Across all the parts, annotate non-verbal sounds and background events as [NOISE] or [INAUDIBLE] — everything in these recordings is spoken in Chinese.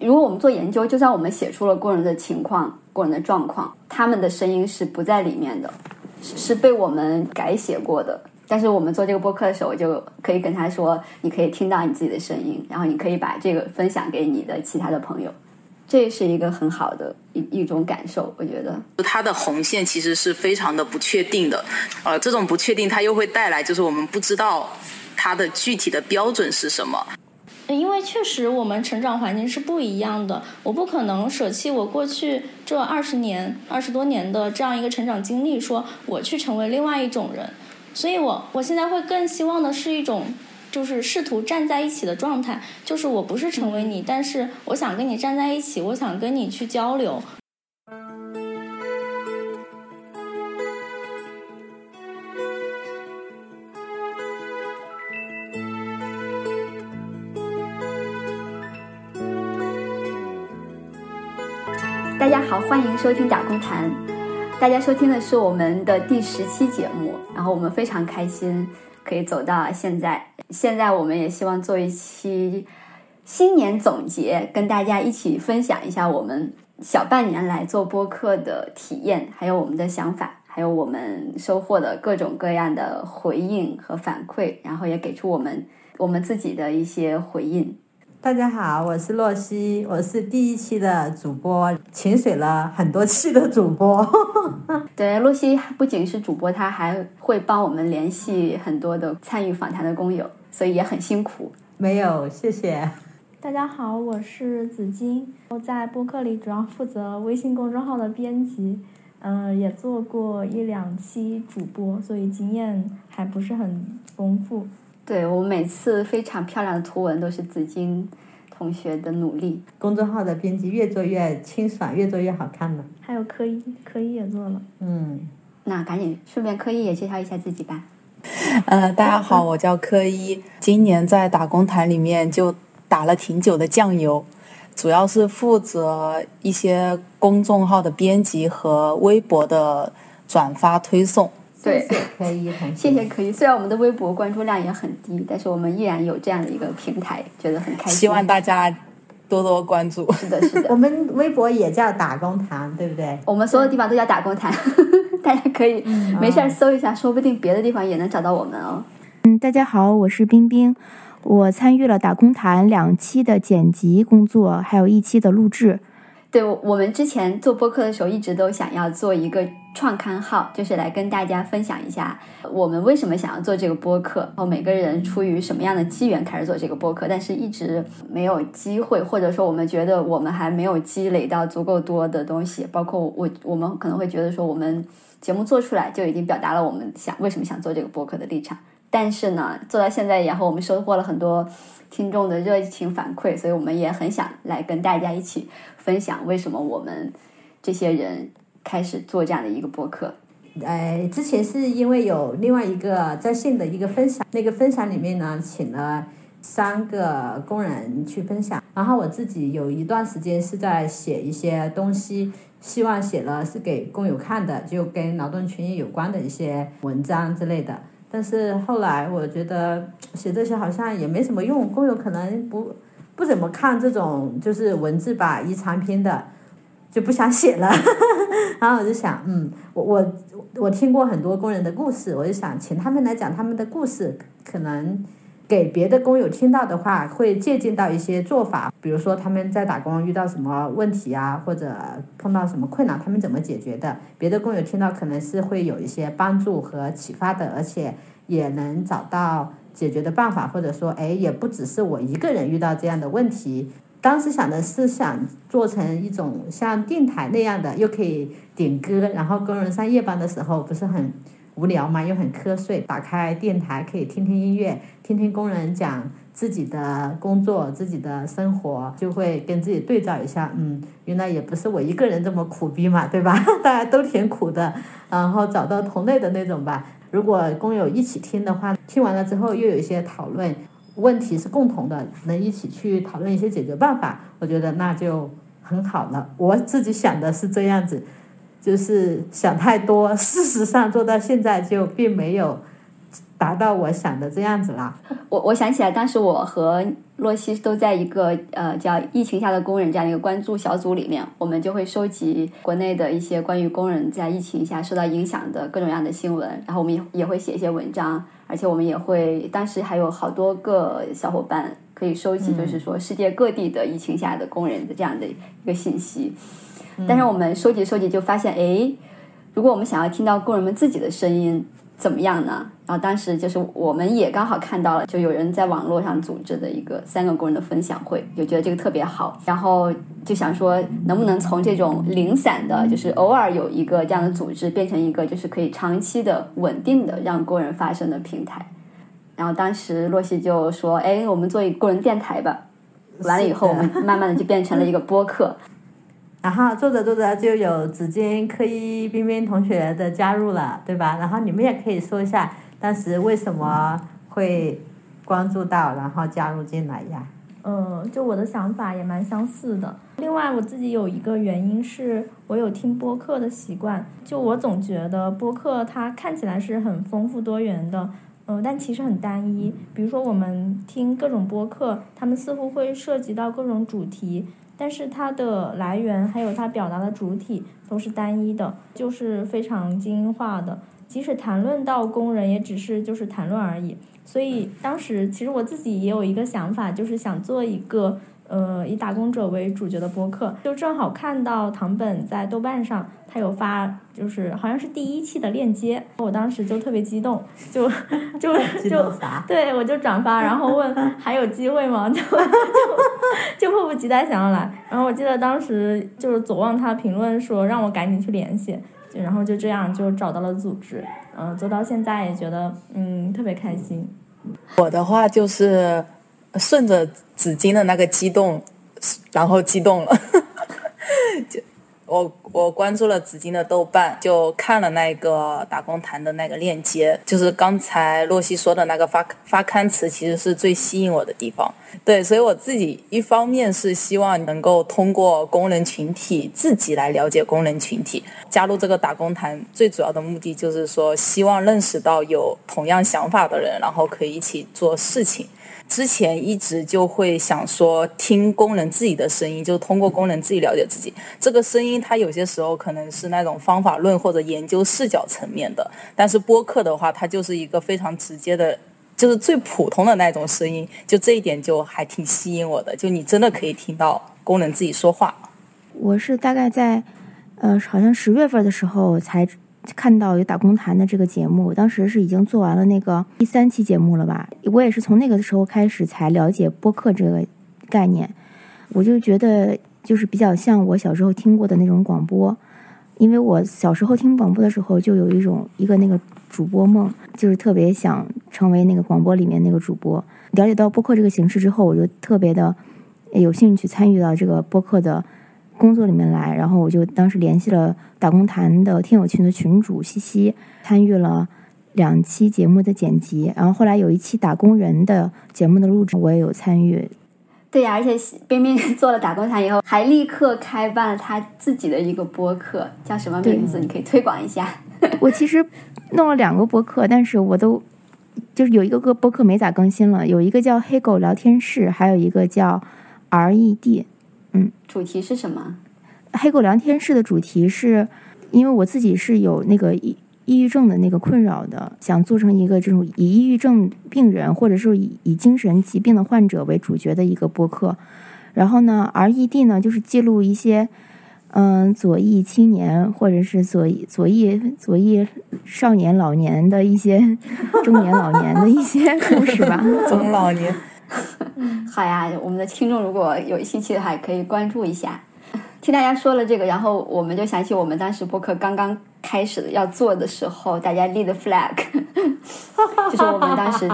如果我们做研究，就算我们写出了工人的情况、工人的状况，他们的声音是不在里面的，是被我们改写过的。但是我们做这个播客的时候，我就可以跟他说，你可以听到你自己的声音，然后你可以把这个分享给你的其他的朋友，这是一个很好的一一种感受，我觉得。它的红线其实是非常的不确定的，呃，这种不确定它又会带来就是我们不知道它的具体的标准是什么。因为确实我们成长环境是不一样的，我不可能舍弃我过去这二十年、二十多年的这样一个成长经历，说我去成为另外一种人。所以我我现在会更希望的是一种，就是试图站在一起的状态，就是我不是成为你，但是我想跟你站在一起，我想跟你去交流。好，欢迎收听打工谈。大家收听的是我们的第十期节目，然后我们非常开心可以走到现在。现在我们也希望做一期新年总结，跟大家一起分享一下我们小半年来做播客的体验，还有我们的想法，还有我们收获的各种各样的回应和反馈，然后也给出我们我们自己的一些回应。大家好，我是洛西，我是第一期的主播，潜水了很多期的主播。[LAUGHS] 对，洛西不仅是主播，他还会帮我们联系很多的参与访谈的工友，所以也很辛苦。没有，谢谢。大家好，我是紫金，我在播客里主要负责微信公众号的编辑，嗯，也做过一两期主播，所以经验还不是很丰富。对我每次非常漂亮的图文都是紫金同学的努力。公众号的编辑越做越清爽，越做越好看了。还有科一，科一也做了。嗯，那赶紧顺便科一也介绍一下自己吧。呃，大家好，我叫科一，今年在打工台里面就打了挺久的酱油，主要是负责一些公众号的编辑和微博的转发推送。对，可以，谢谢可以。虽然我们的微博关注量也很低，但是我们依然有这样的一个平台，觉得很开心。希望大家多多关注。是的，是的。我们微博也叫打工谈，对不对？我们所有地方都叫打工谈，[LAUGHS] 大家可以没事搜一下，说不定别的地方也能找到我们哦。嗯，大家好，我是冰冰，我参与了打工谈两期的剪辑工作，还有一期的录制。对我们之前做播客的时候，一直都想要做一个创刊号，就是来跟大家分享一下我们为什么想要做这个播客，然后每个人出于什么样的机缘开始做这个播客，但是一直没有机会，或者说我们觉得我们还没有积累到足够多的东西，包括我，我们可能会觉得说我们节目做出来就已经表达了我们想为什么想做这个播客的立场，但是呢，做到现在，然后我们收获了很多听众的热情反馈，所以我们也很想来跟大家一起。分享为什么我们这些人开始做这样的一个播客？呃，之前是因为有另外一个在线的一个分享，那个分享里面呢，请了三个工人去分享，然后我自己有一段时间是在写一些东西，希望写了是给工友看的，就跟劳动权益有关的一些文章之类的。但是后来我觉得写这些好像也没什么用，工友可能不。不怎么看这种就是文字吧，一长篇的，就不想写了。[LAUGHS] 然后我就想，嗯，我我我听过很多工人的故事，我就想请他们来讲他们的故事，可能给别的工友听到的话，会借鉴到一些做法。比如说他们在打工遇到什么问题啊，或者碰到什么困难，他们怎么解决的？别的工友听到可能是会有一些帮助和启发的，而且也能找到。解决的办法，或者说，哎，也不只是我一个人遇到这样的问题。当时想的是想做成一种像电台那样的，又可以点歌，然后工人上夜班的时候不是很无聊嘛，又很瞌睡，打开电台可以听听音乐，听听工人讲自己的工作、自己的生活，就会跟自己对照一下，嗯，原来也不是我一个人这么苦逼嘛，对吧？[LAUGHS] 大家都挺苦的，然后找到同类的那种吧。如果工友一起听的话，听完了之后又有一些讨论，问题是共同的，能一起去讨论一些解决办法，我觉得那就很好了。我自己想的是这样子，就是想太多，事实上做到现在就并没有达到我想的这样子啦。我我想起来，当时我和洛西都在一个呃叫“疫情下的工人”这样一个关注小组里面，我们就会收集国内的一些关于工人在疫情下受到影响的各种各样的新闻，然后我们也也会写一些文章，而且我们也会当时还有好多个小伙伴可以收集，就是说世界各地的疫情下的工人的这样的一个信息。但是我们收集收集就发现，哎，如果我们想要听到工人们自己的声音。怎么样呢？然后当时就是我们也刚好看到了，就有人在网络上组织的一个三个工人的分享会，就觉得这个特别好，然后就想说能不能从这种零散的，就是偶尔有一个这样的组织，变成一个就是可以长期的、稳定的让工人发声的平台。然后当时洛西就说：“哎，我们做一个工人电台吧。”完了以后，我们慢慢的就变成了一个播客。[LAUGHS] 然后做着做着就有紫金、科一、冰冰同学的加入了，对吧？然后你们也可以说一下当时为什么会关注到，然后加入进来呀？嗯，就我的想法也蛮相似的。另外，我自己有一个原因是我有听播客的习惯，就我总觉得播客它看起来是很丰富多元的，嗯，但其实很单一。比如说我们听各种播客，他们似乎会涉及到各种主题。但是它的来源还有它表达的主体都是单一的，就是非常精英化的。即使谈论到工人，也只是就是谈论而已。所以当时其实我自己也有一个想法，就是想做一个。呃，以打工者为主角的播客，就正好看到唐本在豆瓣上，他有发，就是好像是第一期的链接，我当时就特别激动，就 [LAUGHS] 就就 [LAUGHS] 对我就转发，然后问 [LAUGHS] 还有机会吗？就就就迫不及待想要来。然后我记得当时就是左望他评论说让我赶紧去联系，然后就这样就找到了组织，嗯，做到现在也觉得嗯特别开心。我的话就是顺着。纸巾的那个激动，然后激动了，就 [LAUGHS] 我我关注了紫金的豆瓣，就看了那个打工谈的那个链接，就是刚才洛西说的那个发发刊词，其实是最吸引我的地方。对，所以我自己一方面是希望能够通过工人群体自己来了解工人群体，加入这个打工谈最主要的目的就是说，希望认识到有同样想法的人，然后可以一起做事情。之前一直就会想说听工人自己的声音，就是通过工人自己了解自己。这个声音，它有些时候可能是那种方法论或者研究视角层面的，但是播客的话，它就是一个非常直接的，就是最普通的那种声音。就这一点就还挺吸引我的，就你真的可以听到工人自己说话。我是大概在，呃，好像十月份的时候才。看到有打工谈的这个节目，当时是已经做完了那个第三期节目了吧？我也是从那个时候开始才了解播客这个概念。我就觉得就是比较像我小时候听过的那种广播，因为我小时候听广播的时候就有一种一个那个主播梦，就是特别想成为那个广播里面那个主播。了解到播客这个形式之后，我就特别的有兴趣参与到这个播客的。工作里面来，然后我就当时联系了打工谈的听友群的群主西西，参与了两期节目的剪辑，然后后来有一期打工人的节目的录制，我也有参与。对呀，而且冰冰做了打工谈以后，还立刻开办了他自己的一个播客，叫什么名字？你可以推广一下。[LAUGHS] 我其实弄了两个播客，但是我都就是有一个个播客没咋更新了，有一个叫黑狗聊天室，还有一个叫 RED。嗯，主题是什么？黑狗聊天室的主题是，因为我自己是有那个抑抑郁症的那个困扰的，想做成一个这种以抑郁症病人或者是以以精神疾病的患者为主角的一个播客。然后呢，RED 呢就是记录一些嗯左翼青年或者是左翼左翼左翼少年老年的一些中年老年的一些故事吧，[LAUGHS] 中老年。[LAUGHS] 好呀，我们的听众如果有兴趣的话，可以关注一下。听大家说了这个，然后我们就想起我们当时播客刚刚开始要做的时候，大家立的 flag，[LAUGHS] 就是我们当时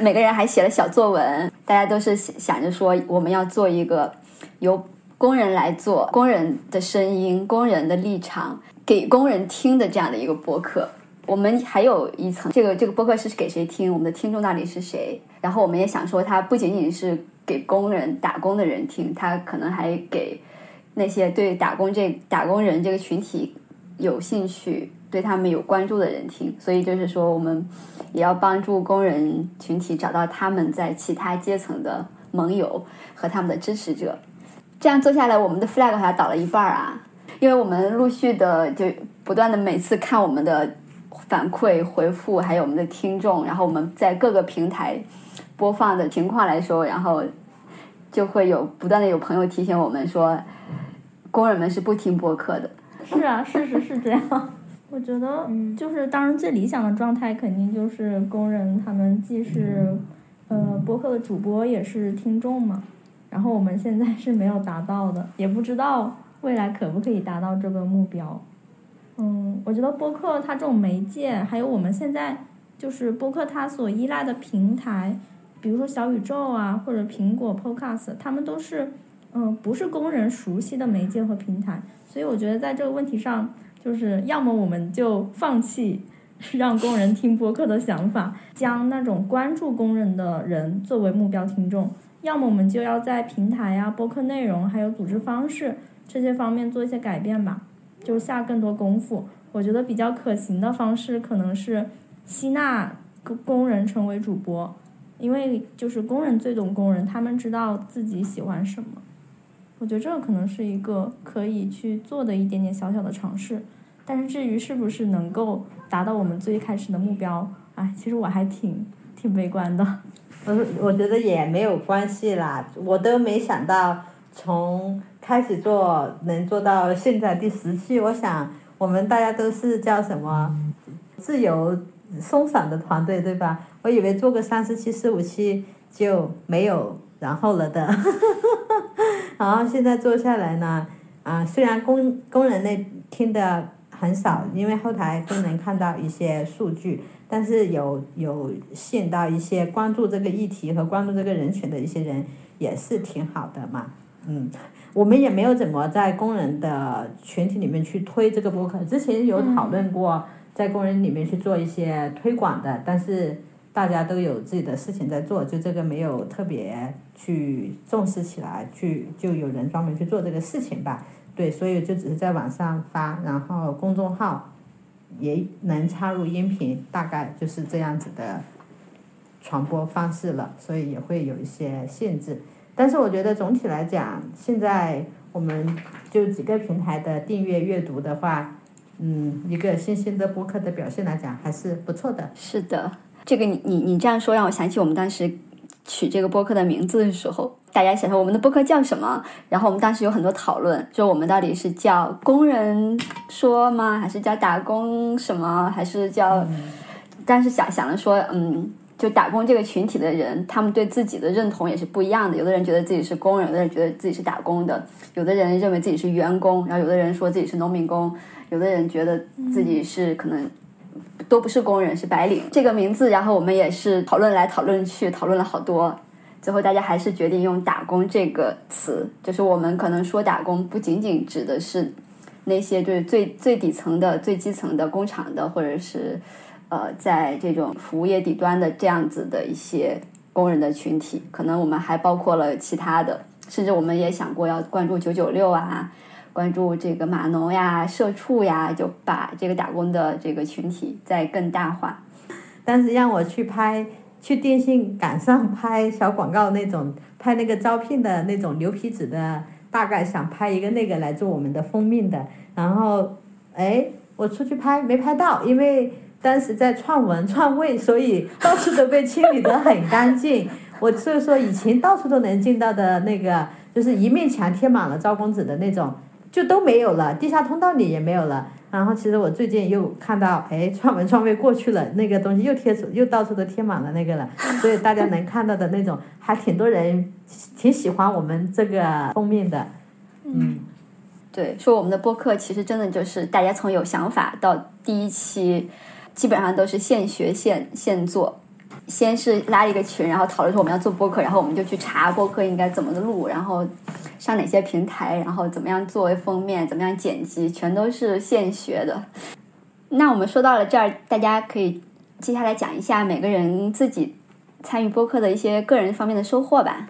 每个人还写了小作文，大家都是想着说我们要做一个由工人来做，工人的声音、工人的立场，给工人听的这样的一个播客。我们还有一层，这个这个播客是给谁听？我们的听众到底是谁？然后我们也想说，它不仅仅是给工人打工的人听，它可能还给那些对打工这打工人这个群体有兴趣、对他们有关注的人听。所以就是说，我们也要帮助工人群体找到他们在其他阶层的盟友和他们的支持者。这样做下来，我们的 flag 还倒了一半啊，因为我们陆续的就不断的每次看我们的反馈回复，还有我们的听众，然后我们在各个平台播放的情况来说，然后就会有不断的有朋友提醒我们说，工人们是不听播客的。是啊，事实是这样。我觉得，就是当然最理想的状态，肯定就是工人他们既是呃播客的主播，也是听众嘛。然后我们现在是没有达到的，也不知道未来可不可以达到这个目标。嗯，我觉得播客它这种媒介，还有我们现在就是播客它所依赖的平台，比如说小宇宙啊，或者苹果 Podcast，他们都是嗯不是工人熟悉的媒介和平台。所以我觉得在这个问题上，就是要么我们就放弃 [LAUGHS] 让工人听播客的想法，将那种关注工人的人作为目标听众。要么我们就要在平台呀、播客内容还有组织方式这些方面做一些改变吧，就下更多功夫。我觉得比较可行的方式可能是吸纳工工人成为主播，因为就是工人最懂工人，他们知道自己喜欢什么。我觉得这个可能是一个可以去做的一点点小小的尝试，但是至于是不是能够达到我们最开始的目标，哎，其实我还挺挺悲观的。我 [LAUGHS] 我觉得也没有关系啦，我都没想到从开始做能做到现在第十期。我想我们大家都是叫什么自由松散的团队，对吧？我以为做个三十期、四五期就没有然后了的，[LAUGHS] 然后现在做下来呢，啊，虽然工工人那听的很少，因为后台都能看到一些数据。但是有有吸引到一些关注这个议题和关注这个人群的一些人，也是挺好的嘛。嗯，我们也没有怎么在工人的群体里面去推这个播客，之前有讨论过在工人里面去做一些推广的，但是大家都有自己的事情在做，就这个没有特别去重视起来，去就有人专门去做这个事情吧。对，所以就只是在网上发，然后公众号。也能插入音频，大概就是这样子的传播方式了，所以也会有一些限制。但是我觉得总体来讲，现在我们就几个平台的订阅阅读的话，嗯，一个新兴的播客的表现来讲还是不错的。是的，这个你你你这样说让我想起我们当时取这个播客的名字的时候。大家想说我们的播客叫什么？然后我们当时有很多讨论，就我们到底是叫工人说吗？还是叫打工什么？还是叫？但是想想了说，嗯，就打工这个群体的人，他们对自己的认同也是不一样的。有的人觉得自己是工人，有的人觉得自己是打工的，有的人认为自己是员工，然后有的人说自己是农民工，有的人觉得自己是可能都不是工人，是白领。这个名字，然后我们也是讨论来讨论去，讨论了好多。最后，大家还是决定用“打工”这个词，就是我们可能说打工，不仅仅指的是那些就是最最底层的、最基层的工厂的，或者是呃，在这种服务业底端的这样子的一些工人的群体，可能我们还包括了其他的，甚至我们也想过要关注九九六啊，关注这个码农呀、社畜呀，就把这个打工的这个群体再更大化。但是让我去拍。去电信杆上拍小广告那种，拍那个招聘的那种牛皮纸的，大概想拍一个那个来做我们的封面的。然后，哎，我出去拍没拍到，因为当时在串文串位，[LAUGHS] 所以到处都被清理得很干净。[LAUGHS] 我所以说以前到处都能见到的那个，就是一面墙贴满了赵公子的那种，就都没有了，地下通道里也没有了。然后其实我最近又看到，哎，创文创卫过去了，那个东西又贴出，又到处都贴满了那个了，所以大家能看到的那种，[LAUGHS] 还挺多人挺喜欢我们这个封面的，嗯，对，说我们的播客其实真的就是大家从有想法到第一期，基本上都是现学现现做。先是拉一个群，然后讨论说我们要做播客，然后我们就去查播客应该怎么录，然后上哪些平台，然后怎么样作为封面，怎么样剪辑，全都是现学的。那我们说到了这儿，大家可以接下来讲一下每个人自己参与播客的一些个人方面的收获吧。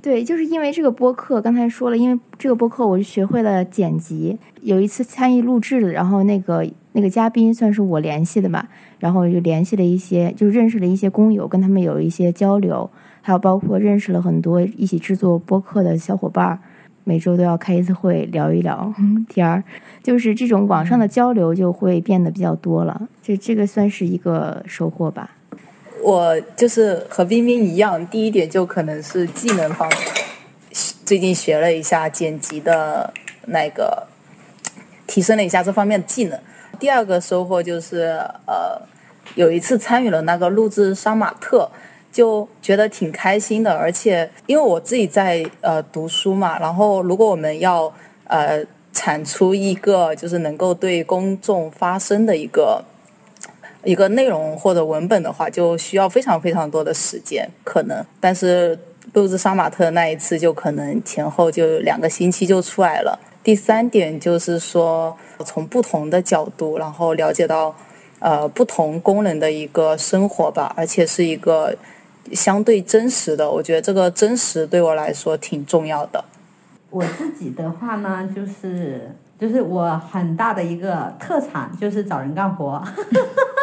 对，就是因为这个播客，刚才说了，因为这个播客，我就学会了剪辑。有一次参与录制，然后那个那个嘉宾算是我联系的吧，然后就联系了一些，就认识了一些工友，跟他们有一些交流，还有包括认识了很多一起制作播客的小伙伴儿。每周都要开一次会，聊一聊 [LAUGHS] 天儿，就是这种网上的交流就会变得比较多了。这这个算是一个收获吧。我就是和冰冰一样，第一点就可能是技能方面，最近学了一下剪辑的那个，提升了一下这方面的技能。第二个收获就是呃，有一次参与了那个录制杀马特。就觉得挺开心的，而且因为我自己在呃读书嘛，然后如果我们要呃产出一个就是能够对公众发声的一个一个内容或者文本的话，就需要非常非常多的时间，可能。但是录制杀马特那一次，就可能前后就两个星期就出来了。第三点就是说，从不同的角度，然后了解到呃不同功能的一个生活吧，而且是一个。相对真实的，我觉得这个真实对我来说挺重要的。我自己的话呢，就是就是我很大的一个特长就是找人干活。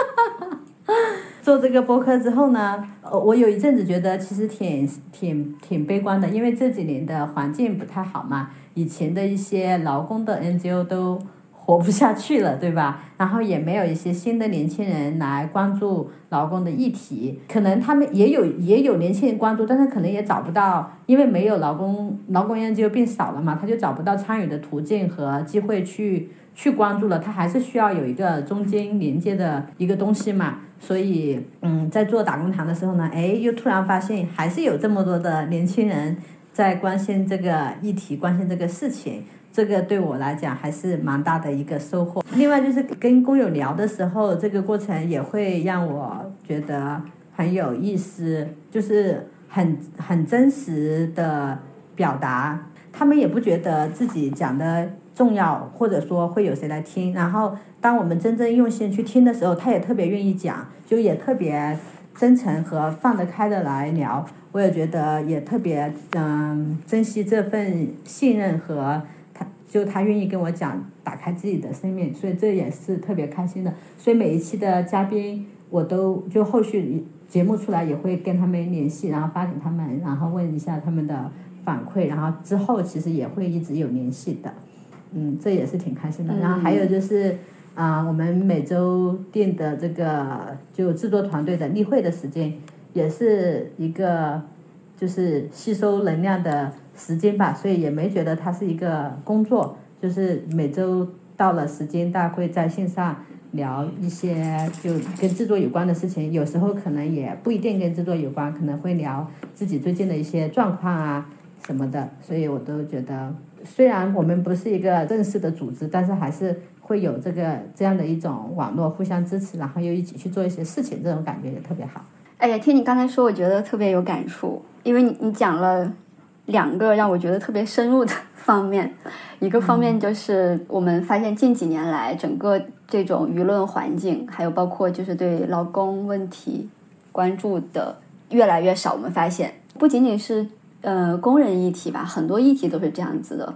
[LAUGHS] 做这个播客之后呢，呃，我有一阵子觉得其实挺挺挺悲观的，因为这几年的环境不太好嘛，以前的一些劳工的 NGO 都。活不下去了，对吧？然后也没有一些新的年轻人来关注劳工的议题，可能他们也有也有年轻人关注，但是可能也找不到，因为没有劳工劳工 NGO 变少了嘛，他就找不到参与的途径和机会去去关注了，他还是需要有一个中间连接的一个东西嘛。所以，嗯，在做打工堂的时候呢，哎，又突然发现还是有这么多的年轻人在关心这个议题，关心这个事情。这个对我来讲还是蛮大的一个收获。另外就是跟工友聊的时候，这个过程也会让我觉得很有意思，就是很很真实的表达。他们也不觉得自己讲的重要，或者说会有谁来听。然后当我们真正用心去听的时候，他也特别愿意讲，就也特别真诚和放得开的来聊。我也觉得也特别嗯珍惜这份信任和他。就他愿意跟我讲，打开自己的生命，所以这也是特别开心的。所以每一期的嘉宾，我都就后续节目出来也会跟他们联系，然后发给他们，然后问一下他们的反馈，然后之后其实也会一直有联系的。嗯，这也是挺开心的。然后还有就是啊，我们每周定的这个就制作团队的例会的时间，也是一个就是吸收能量的。时间吧，所以也没觉得它是一个工作，就是每周到了时间，大家会在线上聊一些就跟制作有关的事情，有时候可能也不一定跟制作有关，可能会聊自己最近的一些状况啊什么的，所以我都觉得，虽然我们不是一个正式的组织，但是还是会有这个这样的一种网络互相支持，然后又一起去做一些事情，这种感觉也特别好。哎呀，听你刚才说，我觉得特别有感触，因为你你讲了。两个让我觉得特别深入的方面，一个方面就是我们发现近几年来整个这种舆论环境，还有包括就是对劳工问题关注的越来越少。我们发现不仅仅是呃工人议题吧，很多议题都是这样子的，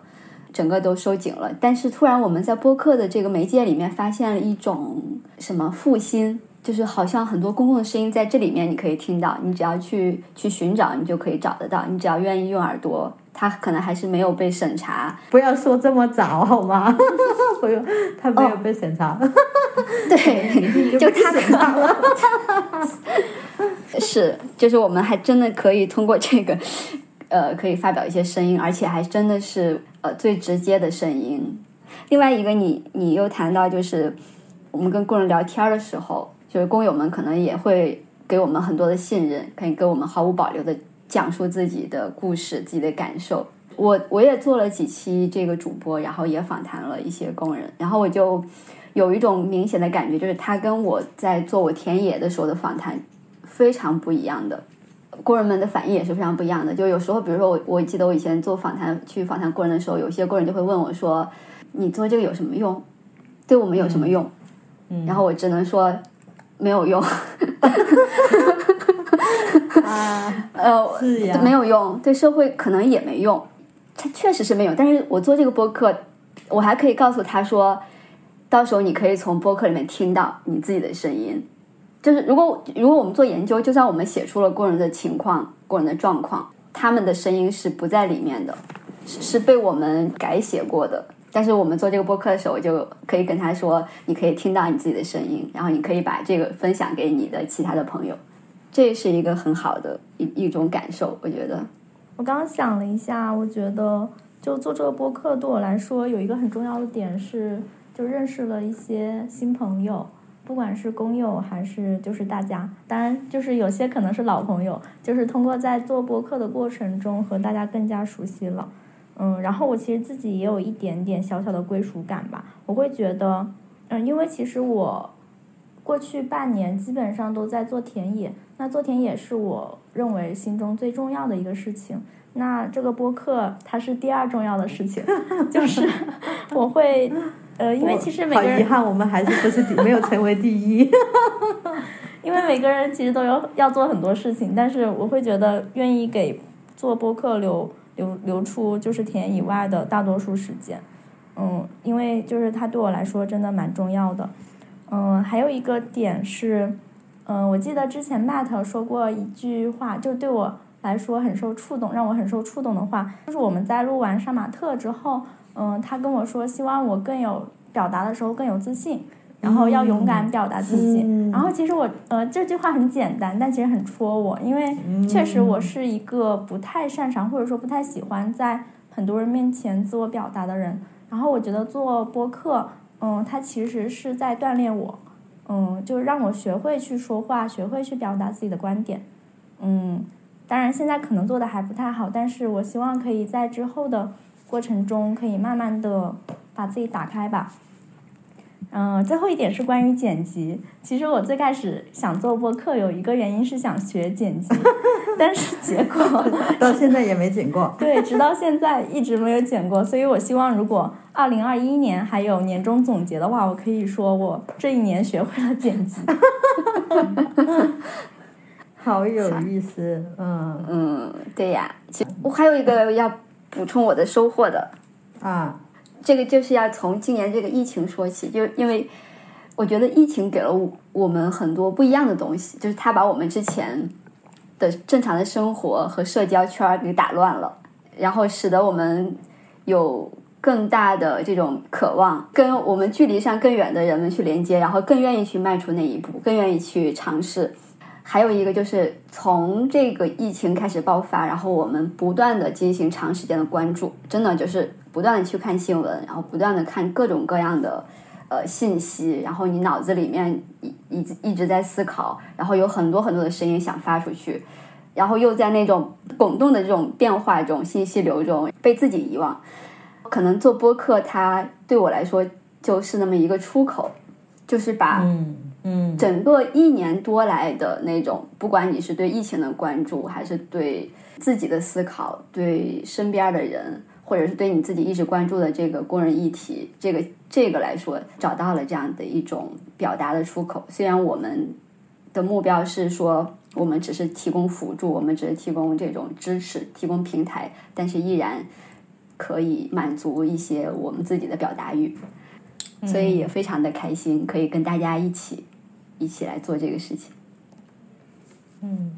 整个都收紧了。但是突然我们在播客的这个媒介里面发现了一种什么复兴。就是好像很多公共的声音在这里面，你可以听到，你只要去去寻找，你就可以找得到。你只要愿意用耳朵，它可能还是没有被审查。不要说这么早好吗？不用，它没有被审查。对，就他审查了。[LAUGHS] 是，就是我们还真的可以通过这个，呃，可以发表一些声音，而且还真的是呃最直接的声音。另外一个，你你又谈到就是我们跟工人聊天的时候。就是工友们可能也会给我们很多的信任，可以给我们毫无保留的讲述自己的故事、自己的感受。我我也做了几期这个主播，然后也访谈了一些工人，然后我就有一种明显的感觉，就是他跟我在做我田野的时候的访谈非常不一样的。工人们的反应也是非常不一样的。就有时候，比如说我我记得我以前做访谈去访谈工人的时候，有些工人就会问我说：“你做这个有什么用？对我们有什么用？”嗯然后我只能说。没有用，[LAUGHS] 啊，呃，是呀，没有用，对社会可能也没用，它确实是没有。但是我做这个播客，我还可以告诉他说，到时候你可以从播客里面听到你自己的声音。就是如果如果我们做研究，就算我们写出了工人的情况、工人的状况，他们的声音是不在里面的，是是被我们改写过的。但是我们做这个播客的时候，就可以跟他说，你可以听到你自己的声音，然后你可以把这个分享给你的其他的朋友，这是一个很好的一一种感受，我觉得。我刚刚想了一下，我觉得就做这个播客对我来说有一个很重要的点是，就认识了一些新朋友，不管是工友还是就是大家，当然就是有些可能是老朋友，就是通过在做播客的过程中和大家更加熟悉了。嗯，然后我其实自己也有一点点小小的归属感吧。我会觉得，嗯，因为其实我过去半年基本上都在做田野，那做田野是我认为心中最重要的一个事情。那这个播客它是第二重要的事情，[LAUGHS] 就是 [LAUGHS] 我会，呃，因为其实每个人好遗憾，我们还是不是第没有成为第一。[LAUGHS] 因为每个人其实都有要做很多事情，但是我会觉得愿意给做播客留留留出就是田以外的大多数时间，嗯，因为就是它对我来说真的蛮重要的，嗯，还有一个点是，嗯，我记得之前 Matt 说过一句话，就对我来说很受触动，让我很受触动的话，就是我们在录完杀马特之后，嗯，他跟我说希望我更有表达的时候更有自信。然后要勇敢表达自己。嗯然后其实我呃这句话很简单，但其实很戳我，因为确实我是一个不太擅长或者说不太喜欢在很多人面前自我表达的人。然后我觉得做播客，嗯，它其实是在锻炼我，嗯，就让我学会去说话，学会去表达自己的观点。嗯，当然现在可能做的还不太好，但是我希望可以在之后的过程中，可以慢慢的把自己打开吧。嗯，最后一点是关于剪辑。其实我最开始想做播客，有一个原因是想学剪辑，[LAUGHS] 但是结果 [LAUGHS] 到现在也没剪过。对，直到现在一直没有剪过。所以我希望，如果二零二一年还有年终总结的话，我可以说我这一年学会了剪辑。[LAUGHS] 好有意思，嗯嗯，对呀。其实我还有一个要补充我的收获的，啊，这个就是要从今年这个疫情说起，就因为我觉得疫情给了我我们很多不一样的东西，就是它把我们之前的正常的生活和社交圈儿给打乱了，然后使得我们有更大的这种渴望，跟我们距离上更远的人们去连接，然后更愿意去迈出那一步，更愿意去尝试。还有一个就是从这个疫情开始爆发，然后我们不断的进行长时间的关注，真的就是不断的去看新闻，然后不断的看各种各样的呃信息，然后你脑子里面一一一直在思考，然后有很多很多的声音想发出去，然后又在那种滚动的这种变化中、信息流中被自己遗忘。可能做播客，它对我来说就是那么一个出口，就是把嗯整个一年多来的那种，不管你是对疫情的关注，还是对自己的思考，对身边的人，或者是对你自己一直关注的这个工人议题，这个这个来说，找到了这样的一种表达的出口。虽然我们的目标是说，我们只是提供辅助，我们只是提供这种支持，提供平台，但是依然可以满足一些我们自己的表达欲。所以也非常的开心，可以跟大家一起一起来做这个事情。嗯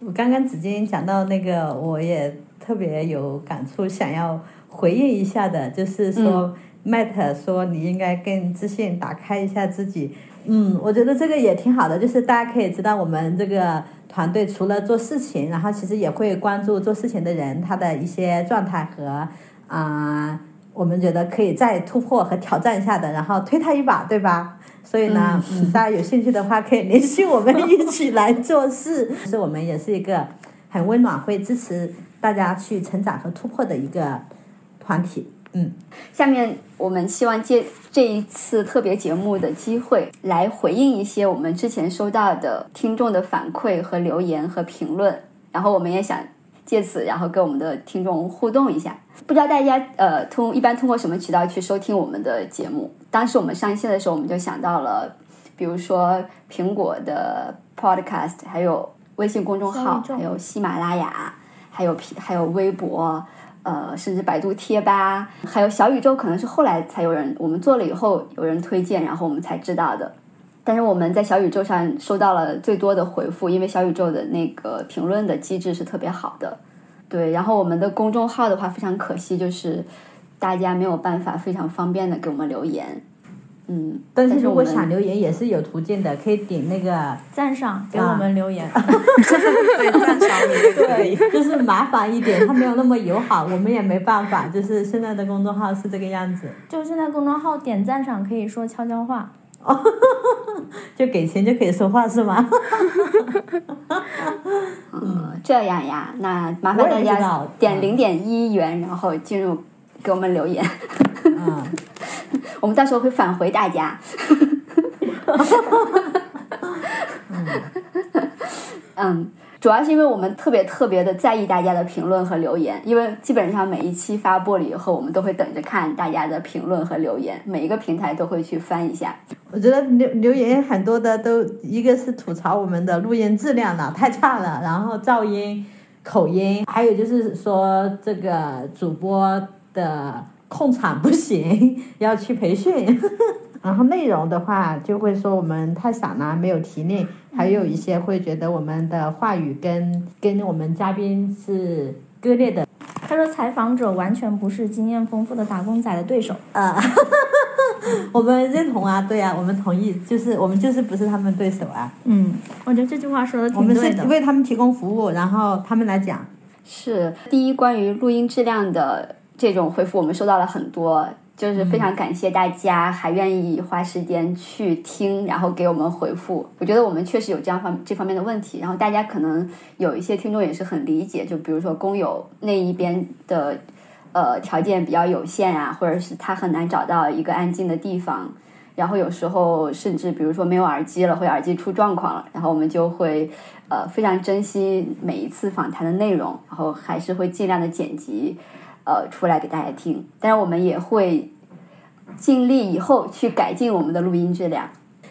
我刚刚子金讲到那个，我也特别有感触，想要回应一下的，就是说、Matt 说你应该更自信，打开一下自己。嗯，我觉得这个也挺好的，就是大家可以知道我们这个团队除了做事情，然后其实也会关注做事情的人他的一些状态和啊、我们觉得可以再突破和挑战一下的，然后推他一把，对吧？所以呢，嗯，大家有兴趣的话，可以联系我们一起来做事。其实我们也是一个很温暖，会支持大家去成长和突破的一个团体。嗯，下面我们希望借这一次特别节目的机会，来回应一些我们之前收到的听众的反馈和留言和评论，然后我们也想借此，然后跟我们的听众互动一下。不知道大家呃通一般通过什么渠道去收听我们的节目？当时我们上线的时候，我们就想到了，比如说苹果的 Podcast，还有微信公众号还有喜马拉雅，还有皮还有微博，呃，甚至百度贴吧，还有小宇宙，可能是后来才有人我们做了以后有人推荐，然后我们才知道的。但是我们在小宇宙上收到了最多的回复，因为小宇宙的那个评论的机制是特别好的。对，然后我们的公众号的话非常可惜，就是大家没有办法非常方便的给我们留言。嗯，但是如果是我们想留言也是有途径的，可以点那个赞赏给我们留言。对，赞赏你就是麻烦一点，它没有那么友好，我们也没办法。就是现在的公众号是这个样子，就现在公众号点赞赏可以说悄悄话，[LAUGHS] 就给钱就可以说话是吗？[LAUGHS] 嗯这样呀，那麻烦大家点嗯零点一元，然后进入给我们留言，嗯，[LAUGHS] 我们到时候会返回大家。嗯，主要是因为我们特别特别的在意大家的评论和留言，因为基本上每一期发布了以后，我们都会等着看大家的评论和留言，每一个平台都会去翻一下。我觉得留留言很多的都一个是吐槽我们的录音质量了太差了，然后噪音、口音，还有就是说这个主播的控场不行，要去培训。[LAUGHS] 然后内容的话，就会说我们太散了，没有提炼，还有一些会觉得我们的话语跟跟我们嘉宾是割裂的。他说采访者完全不是经验丰富的打工仔的对手。啊，[LAUGHS] 我们认同啊，对啊，我们同意，就是我们就是不是他们对手啊，嗯，我觉得这句话说的我们是挺对的。为他们提供服务，然后他们来讲。是第一，关于录音质量的这种回复，我们收到了很多，就是非常感谢大家还愿意花时间去听，然后给我们回复。我觉得我们确实有这样方这方面的问题，然后大家可能有一些听众也是很理解，就比如说工友那一边的呃条件比较有限啊，或者是他很难找到一个安静的地方。然后有时候甚至比如说没有耳机了，或者耳机出状况了，然后我们就会呃非常珍惜每一次访谈的内容，然后还是会尽量的剪辑呃出来给大家听。当然我们也会尽力以后去改进我们的录音质量。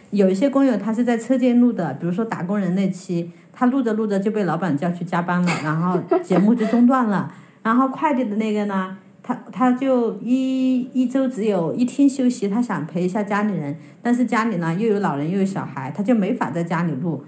有一些工友他是在车间录的，比如说打工人那期，他录着录着就被老板叫去加班了，然后节目就中断了。[LAUGHS] 然后快递的那个呢，他他就一一周只有一天休息，他想陪一下家里人，但是家里呢又有老人又有小孩，他就没法在家里录。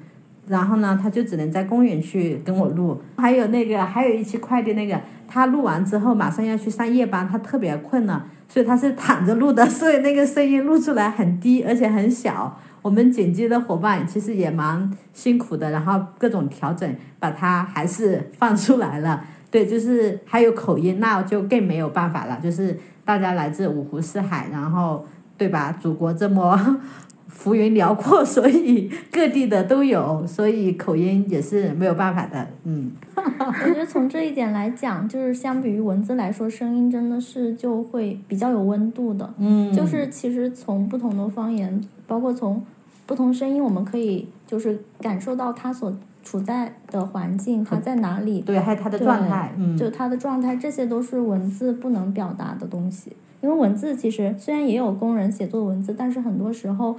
然后呢，他就只能在公园去跟我录。还有那个，还有一期快递那个，他录完之后马上要去上夜班，他特别困了，所以他是躺着录的，所以那个声音录出来很低，而且很小。我们剪辑的伙伴其实也蛮辛苦的，然后各种调整，把它还是放出来了。对，就是还有口音，那就更没有办法了。就是大家来自五湖四海，然后对吧？祖国这么幅员辽阔，所以各地的都有，所以口音也是没有办法的。嗯，[LAUGHS] 我觉得从这一点来讲，就是相比于文字来说，声音真的是就会比较有温度的。嗯，就是其实从不同的方言，包括从不同声音，我们可以就是感受到它所处在的环境，它在哪里，对，还有它的状态，嗯，就它的状态，这些都是文字不能表达的东西。因为文字其实虽然也有工人写作文字，但是很多时候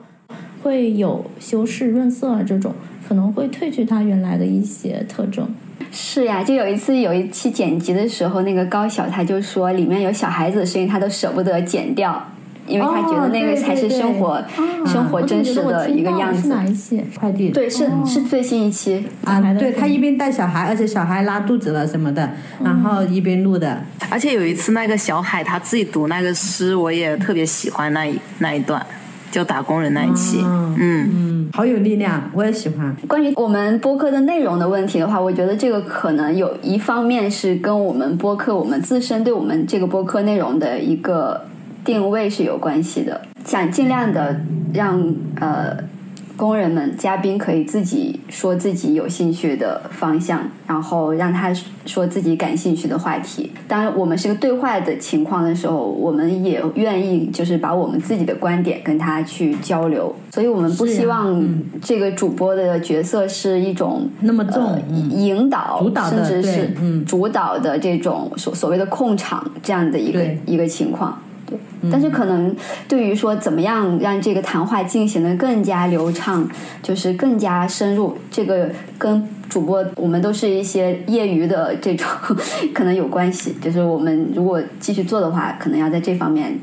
会有修饰、润色啊这种，可能会褪去它原来的一些特征。是呀，就有一次有一期剪辑的时候，那个高晓他就说里面有小孩子的声音，他都舍不得剪掉，因为他觉得那个才是生活、生活真实的一个样子。是哪一期？快递对，是、是最新一期。啊，对他一边带小孩，而且小孩拉肚子了什么的，然后一边录的。而且有一次那个小海他自己读那个诗，我也特别喜欢那一那一段，就打工人那一期。嗯嗯，嗯，好有力量，我也喜欢。关于我们播客的内容的问题的话，我觉得这个可能有一方面是跟我们播客我们自身对我们这个播客内容的一个定位是有关系的，想尽量的让呃工人们、嘉宾可以自己说自己有兴趣的方向，然后让他说自己感兴趣的话题。当然，我们是个对话的情况的时候，我们也愿意就是把我们自己的观点跟他去交流，所以我们不希望嗯。这个主播的角色是一种那么重引导，主导甚至是嗯。主导的这种所所谓的控场这样的一个一个情况。对，但是可能对于说怎么样让这个谈话进行的更加流畅，就是更加深入，这个跟主播，我们都是一些业余的这种，[LAUGHS] 可能有关系。就是我们如果继续做的话，可能要在这方面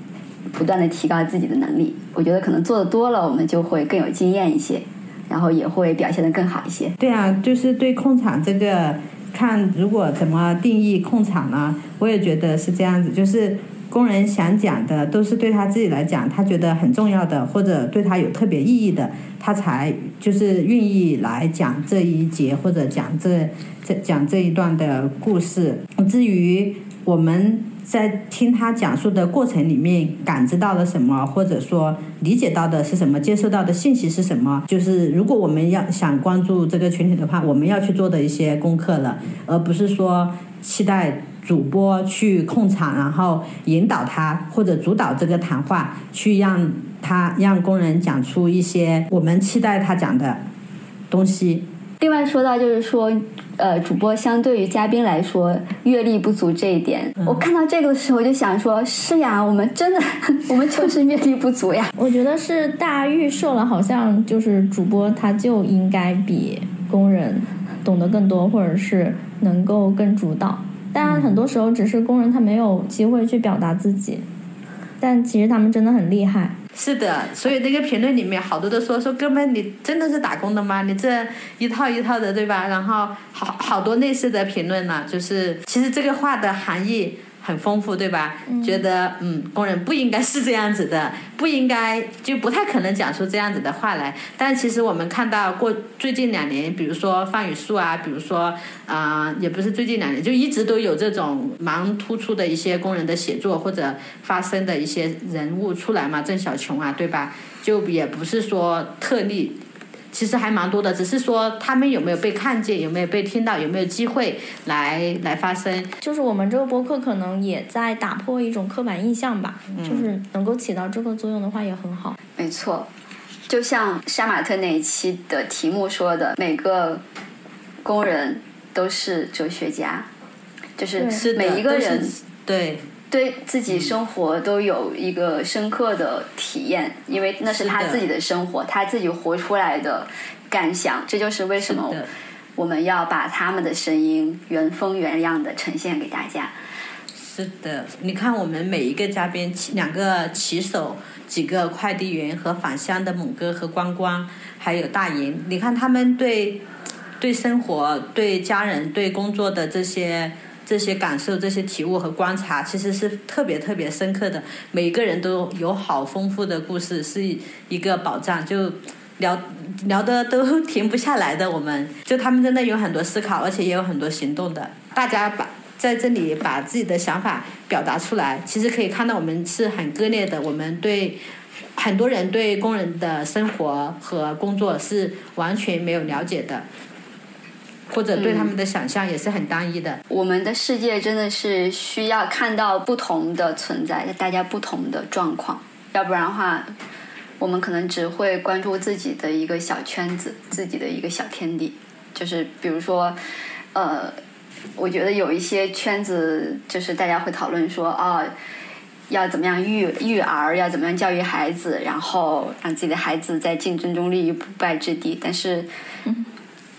不断的提高自己的能力。我觉得可能做的多了，我们就会更有经验一些，然后也会表现的更好一些。对啊，就是对控场这个，看如果怎么定义控场呢？我也觉得是这样子，就是工人想讲的都是对他自己来讲，他觉得很重要的，或者对他有特别意义的，他才就是愿意来讲这一节或者讲这这讲这一段的故事。至于我们在听他讲述的过程里面感知到了什么，或者说理解到的是什么，接受到的信息是什么，就是如果我们要想关注这个群体的话，我们要去做的一些功课了，而不是说期待主播去控场，然后引导他或者主导这个谈话，去让他让工人讲出一些我们期待他讲的东西。另外说到就是说，呃，主播相对于嘉宾来说阅历不足这一点，我看到这个的时候就想说，是呀，我们真的，[LAUGHS] 我们就是阅历不足呀。[LAUGHS] 我觉得是大家预设了，好像就是主播他就应该比工人懂得更多，或者是能够更主导。但很多时候只是工人他没有机会去表达自己，但其实他们真的很厉害。是的，所以那个评论里面好多都说说哥们，你真的是打工的吗？你这一套一套的，对吧？然后好好多类似的评论呢，就是其实这个话的含义很丰富，对吧？觉得嗯，工人不应该是这样子的，[LAUGHS] 不应该就不太可能讲出这样子的话来。但其实我们看到过最近两年，比如说范宇树啊，比如说啊、也不是最近两年，就一直都有这种蛮突出的一些工人的写作或者发声的一些人物出来嘛，郑小琼啊，对吧？就也不是说特例。其实还蛮多的，只是说他们有没有被看见，有没有被听到，有没有机会来来发声。就是我们这个播客可能也在打破一种刻板印象吧，就是能够起到这个作用的话也很好。没错，就像杀马特那一期的题目说的，每个工人都是哲学家，就是是每一个人对对自己生活都有一个深刻的体验，因为那是他自己的生活，他自己活出来的感想。这就是为什么我们要把他们的声音原封原样的呈现给大家。是的，你看我们每一个嘉宾，骑两个骑手，几个快递员和返乡的猛哥和光光，还有大银，你看他们对对生活、对家人、对工作的这些这些感受、这些体悟和观察，其实是特别特别深刻的。每个人都有好丰富的故事，是一个宝藏。就聊聊的都停不下来的，我们就他们真的有很多思考，而且也有很多行动的。大家把在这里把自己的想法表达出来，其实可以看到我们是很割裂的。我们对很多人对工人的生活和工作是完全没有了解的，或者对他们的想象也是很单一的。我们的世界真的是需要看到不同的存在，大家不同的状况，要不然的话，我们可能只会关注自己的一个小圈子，自己的一个小天地。就是比如说，呃，我觉得有一些圈子，就是大家会讨论说，啊、要怎么样育育儿，要怎么样教育孩子，然后让自己的孩子在竞争中立于不败之地。但是，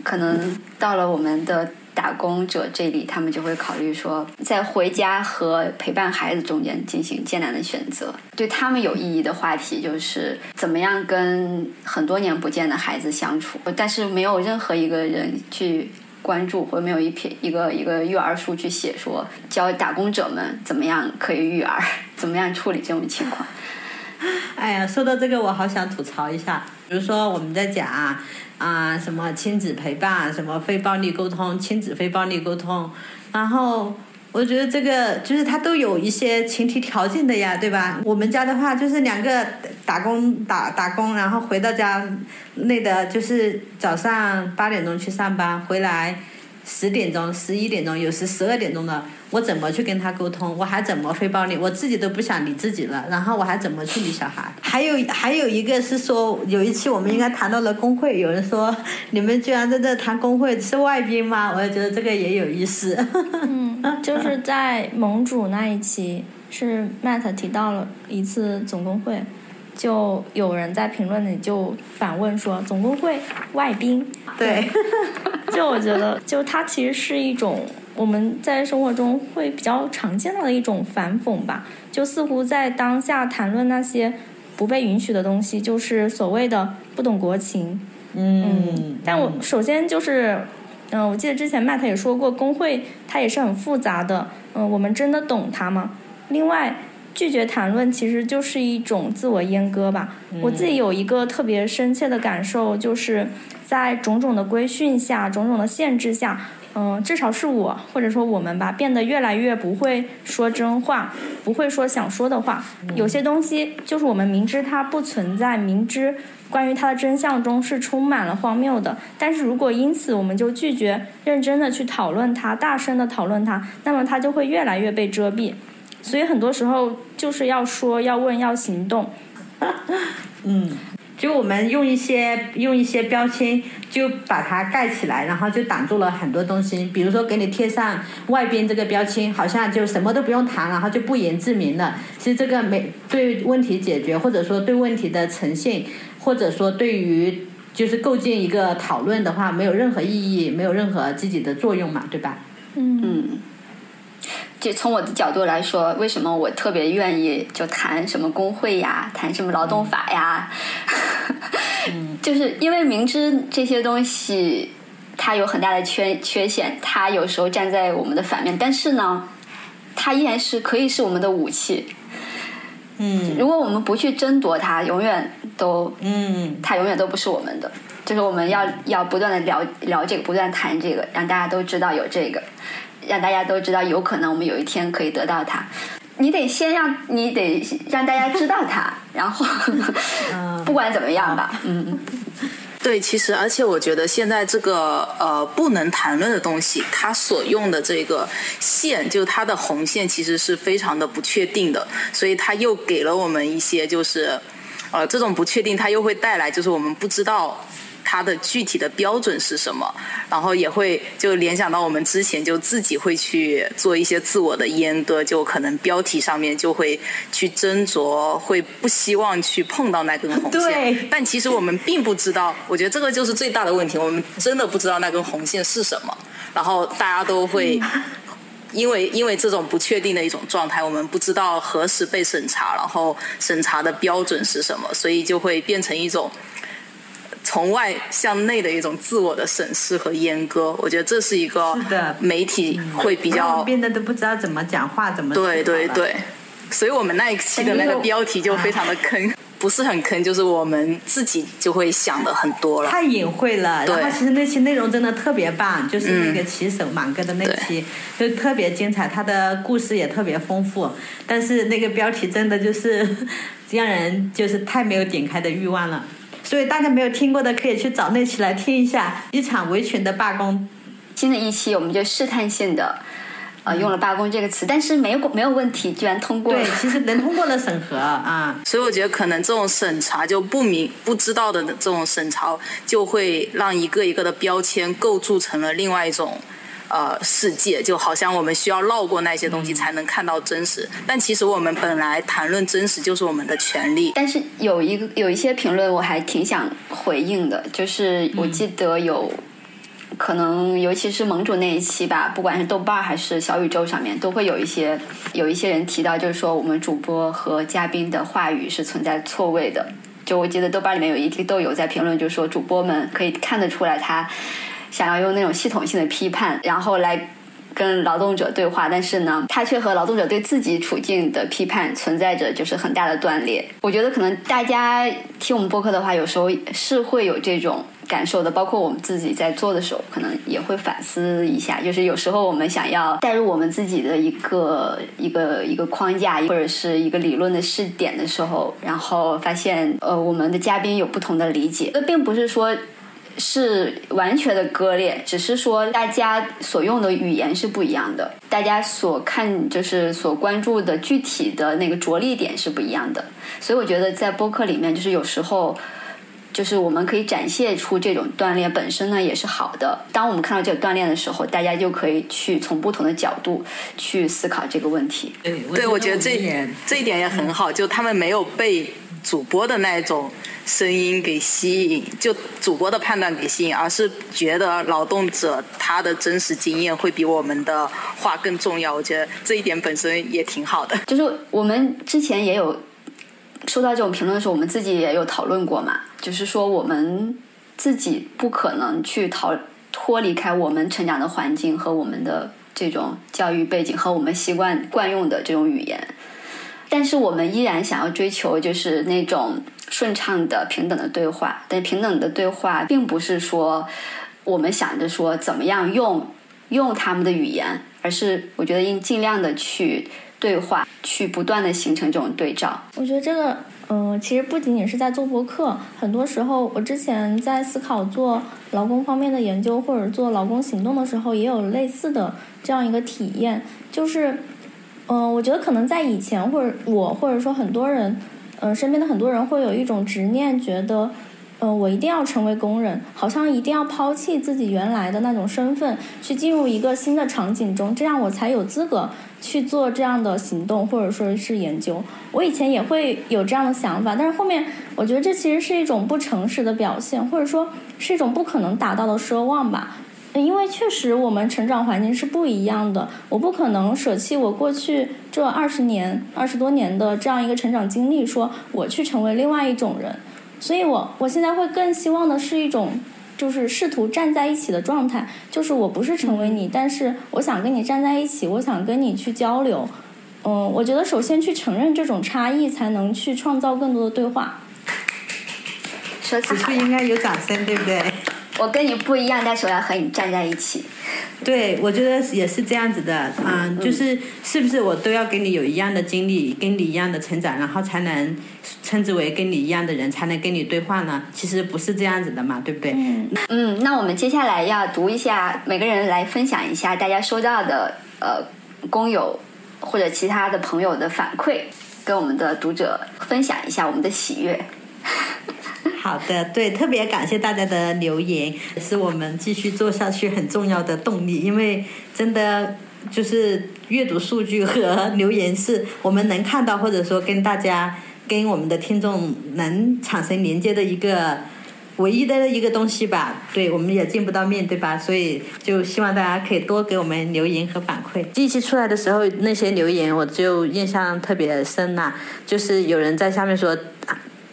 可能到了我们的打工者这里，他们就会考虑说，在回家和陪伴孩子中间进行艰难的选择。对他们有意义的话题就是怎么样跟很多年不见的孩子相处，但是没有任何一个人去。关注或者没有一篇一个一个育儿书去写说教打工者们怎么样可以育儿，怎么样处理这种情况。哎呀，说到这个，我好想吐槽一下。比如说我们在讲啊、什么亲子陪伴，什么非暴力沟通，亲子非暴力沟通，然后我觉得这个就是他都有一些前提条件的呀，对吧？我们家的话就是两个打工打打工，然后回到家累的，就是早上八点钟去上班，回来十点钟、十一点钟，有时十二点钟了，我怎么去跟他沟通？我还怎么非暴力？我自己都不想理自己了，然后我还怎么去理小孩？还有还有一个是说，有一期我们应该谈到了工会，有人说你们居然在这谈工会是外宾吗？我也觉得这个也有意思。嗯，就是在盟主那一期，是 Matt 提到了一次总工会，就有人在评论里就反问说总工会外宾，对，[LAUGHS] 就我觉得，就它其实是一种我们在生活中会比较常见到的一种反讽吧。就似乎在当下谈论那些不被允许的东西，就是所谓的不懂国情。嗯，但我首先就是，嗯、我记得之前 Matt 也说过，工会它也是很复杂的。嗯、我们真的懂它吗？另外，拒绝谈论其实就是一种自我阉割吧。我自己有一个特别深切的感受，就是在种种的规训下、种种的限制下，嗯、至少是我或者说我们吧，变得越来越不会说真话，不会说想说的话。有些东西就是我们明知它不存在，明知关于它的真相中是充满了荒谬的，但是如果因此我们就拒绝认真的去讨论它，大声的讨论它，那么它就会越来越被遮蔽。所以很多时候就是要说、要问、要行动。[LAUGHS] 嗯就我们用一些用一些标签就把它盖起来，然后就挡住了很多东西。比如说给你贴上外边这个标签，好像就什么都不用谈，然后就不言自明了。其实这个没对问题解决，或者说对问题的呈现，或者说对于就是构建一个讨论的话，没有任何意义，没有任何积极的作用嘛，对吧？嗯，就从我的角度来说，为什么我特别愿意就谈什么工会呀，谈什么劳动法呀，[LAUGHS] 就是因为明知这些东西它有很大的缺缺陷，它有时候站在我们的反面，但是呢，它依然是可以是我们的武器。嗯如果我们不去争夺它，永远都嗯它永远都不是我们的。就是我们要要不断的聊聊这个，不断谈这个，让大家都知道有这个，让大家都知道有可能我们有一天可以得到它。你得先让你得让大家知道它，[LAUGHS] 然后不管怎么样吧，嗯，对，其实而且我觉得现在这个呃不能谈论的东西，它所用的这个线，就它的红线其实是非常的不确定的，所以它又给了我们一些就是呃这种不确定，它又会带来就是我们不知道。它的具体的标准是什么？然后也会就联想到我们之前就自己会去做一些自我的阉割，就可能标题上面就会去斟酌，会不希望去碰到那根红线。对但其实我们并不知道，我觉得这个就是最大的问题，我们真的不知道那根红线是什么，然后大家都会。因为因为这种不确定的一种状态，我们不知道何时被审查，然后审查的标准是什么，所以就会变成一种从外向内的一种自我的审视和阉割。我觉得这是一个是的媒体会比较变得都不知道怎么讲话，怎么对对对，所以我们那一期的那个标题就非常的坑，不是很坑，就是我们自己就会想的很多了。太隐晦了。对然后其实那期内容真的特别棒，就是那个骑手满哥的那期，就特别精彩，他的故事也特别丰富。但是那个标题真的就是 [LAUGHS] 让人就是太没有点开的欲望了。所以大家没有听过的可以去找那期来听一下，一场维权的罢工。新的一期我们就试探性的。呃，用了“罢工”这个词，但是没有没有问题，居然通过了。对，其实能通过了审核啊。[LAUGHS] 所以我觉得可能这种审查就不明不知道的这种审查，就会让一个一个的标签构筑成了另外一种呃世界，就好像我们需要绕过那些东西才能看到真实。但其实我们本来谈论真实就是我们的权利。但是有一个有一些评论我还挺想回应的，就是我记得有。可能尤其是盟主那一期吧，不管是豆瓣还是小宇宙上面，都会有一些有一些人提到，就是说我们主播和嘉宾的话语是存在错位的。就我记得豆瓣里面有一个豆友在评论，就说主播们可以看得出来，他想要用那种系统性的批判，然后来跟劳动者对话，但是呢，他却和劳动者对自己处境的批判存在着就是很大的断裂。我觉得可能大家听我们播客的话，有时候是会有这种感受的，包括我们自己在做的时候，可能也会反思一下。就是有时候我们想要带入我们自己的一个一个一个框架或者是一个理论的试点的时候，然后发现呃我们的嘉宾有不同的理解，这并不是说。是完全的割裂，只是说大家所用的语言是不一样的，大家所看就是所关注的具体的那个着力点是不一样的，所以我觉得在播客里面，就是有时候。就是我们可以展现出这种锻炼本身呢也是好的。当我们看到这个锻炼的时候，大家就可以去从不同的角度去思考这个问题。对，我觉得这一点这一点也很好，就他们没有被主播的那种声音给吸引，就主播的判断给吸引，而是觉得劳动者他的真实经验会比我们的话更重要。我觉得这一点本身也挺好的。就是我们之前也有收到这种评论的时候，我们自己也有讨论过嘛，就是说我们自己不可能去逃脱离开我们成长的环境和我们的这种教育背景和我们习惯惯用的这种语言。但是我们依然想要追求就是那种顺畅的平等的对话，但平等的对话并不是说我们想着说怎么样用用他们的语言，而是我觉得应尽量的去对话，去不断的形成这种对照。我觉得这个，嗯，其实不仅仅是在做博客，很多时候我之前在思考做劳工方面的研究或者做劳工行动的时候，也有类似的这样一个体验，就是。嗯，我觉得可能在以前，或者我，或者说很多人，嗯，身边的很多人会有一种执念，觉得，嗯，我一定要成为工人，好像一定要抛弃自己原来的那种身份，去进入一个新的场景中，这样我才有资格去做这样的行动，或者说是研究。我以前也会有这样的想法，但是后面我觉得这其实是一种不诚实的表现，或者说是一种不可能达到的奢望吧。因为确实我们成长环境是不一样的，我不可能舍弃我过去这二十年、二十多年的这样一个成长经历，说我去成为另外一种人。所以我我现在会更希望的是一种，就是试图站在一起的状态，就是我不是成为你，但是我想跟你站在一起，我想跟你去交流。嗯，我觉得首先去承认这种差异，才能去创造更多的对话。此处应该有掌声，对不对？我跟你不一样，但是我要和你站在一起。对，我觉得也是这样子的，嗯，就是是不是我都要跟你有一样的经历，跟你一样的成长，然后才能称之为跟你一样的人，才能跟你对话呢？其实不是这样子的嘛，对不对？嗯嗯，那我们接下来要读一下，每个人来分享一下大家收到的呃工友或者其他的朋友的反馈，跟我们的读者分享一下我们的喜悦。好的，对，特别感谢大家的留言，是我们继续做下去很重要的动力。因为真的就是阅读数据和留言是我们能看到，或者说跟大家、跟我们的听众能产生连接的一个唯一的一个东西吧。对，我们也见不到面对吧？所以就希望大家可以多给我们留言和反馈。第一期出来的时候，那些留言我就印象特别深呐，就是有人在下面说。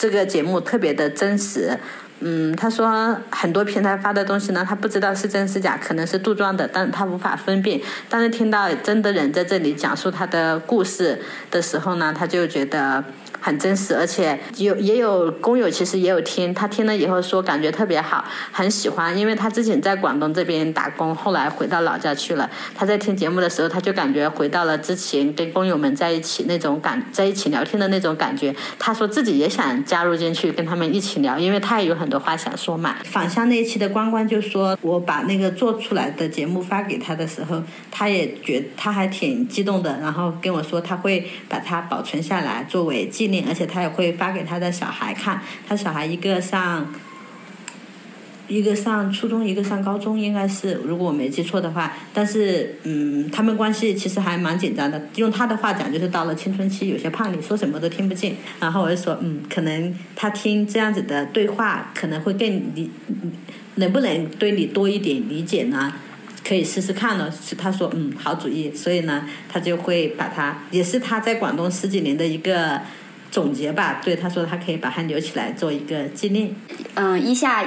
这个节目特别的真实，嗯，他说很多平台发的东西呢，他不知道是真是假，可能是杜撰的，但他无法分辨。但是听到真的人在这里讲述他的故事的时候呢，他就觉得。很真实，而且有也有工友其实也有听，他听了以后说感觉特别好，很喜欢，因为他之前在广东这边打工，后来回到老家去了。他在听节目的时候，他就感觉回到了之前跟工友们在一起那种感，在一起聊天的那种感觉。他说自己也想加入进去跟他们一起聊，因为他也有很多话想说嘛。返乡那一期的关关就说，我把那个做出来的节目发给他的时候，他也觉他还挺激动的，然后跟我说他会把它保存下来作为纪而且他也会发给他的小孩看，他小孩一个上，一个上初中，一个上高中，应该是如果我没记错的话。但是，嗯，他们关系其实还蛮紧张的。用他的话讲，就是到了青春期，有些叛逆说什么都听不进。然后我就说，嗯，可能他听这样子的对话，可能会更理，能不能对你多一点理解呢？可以试试看了，是他说嗯好主意，所以呢，他就会把他也是他在广东十几年的一个总结吧。对，他说他可以把它留起来做一个纪念。嗯，一夏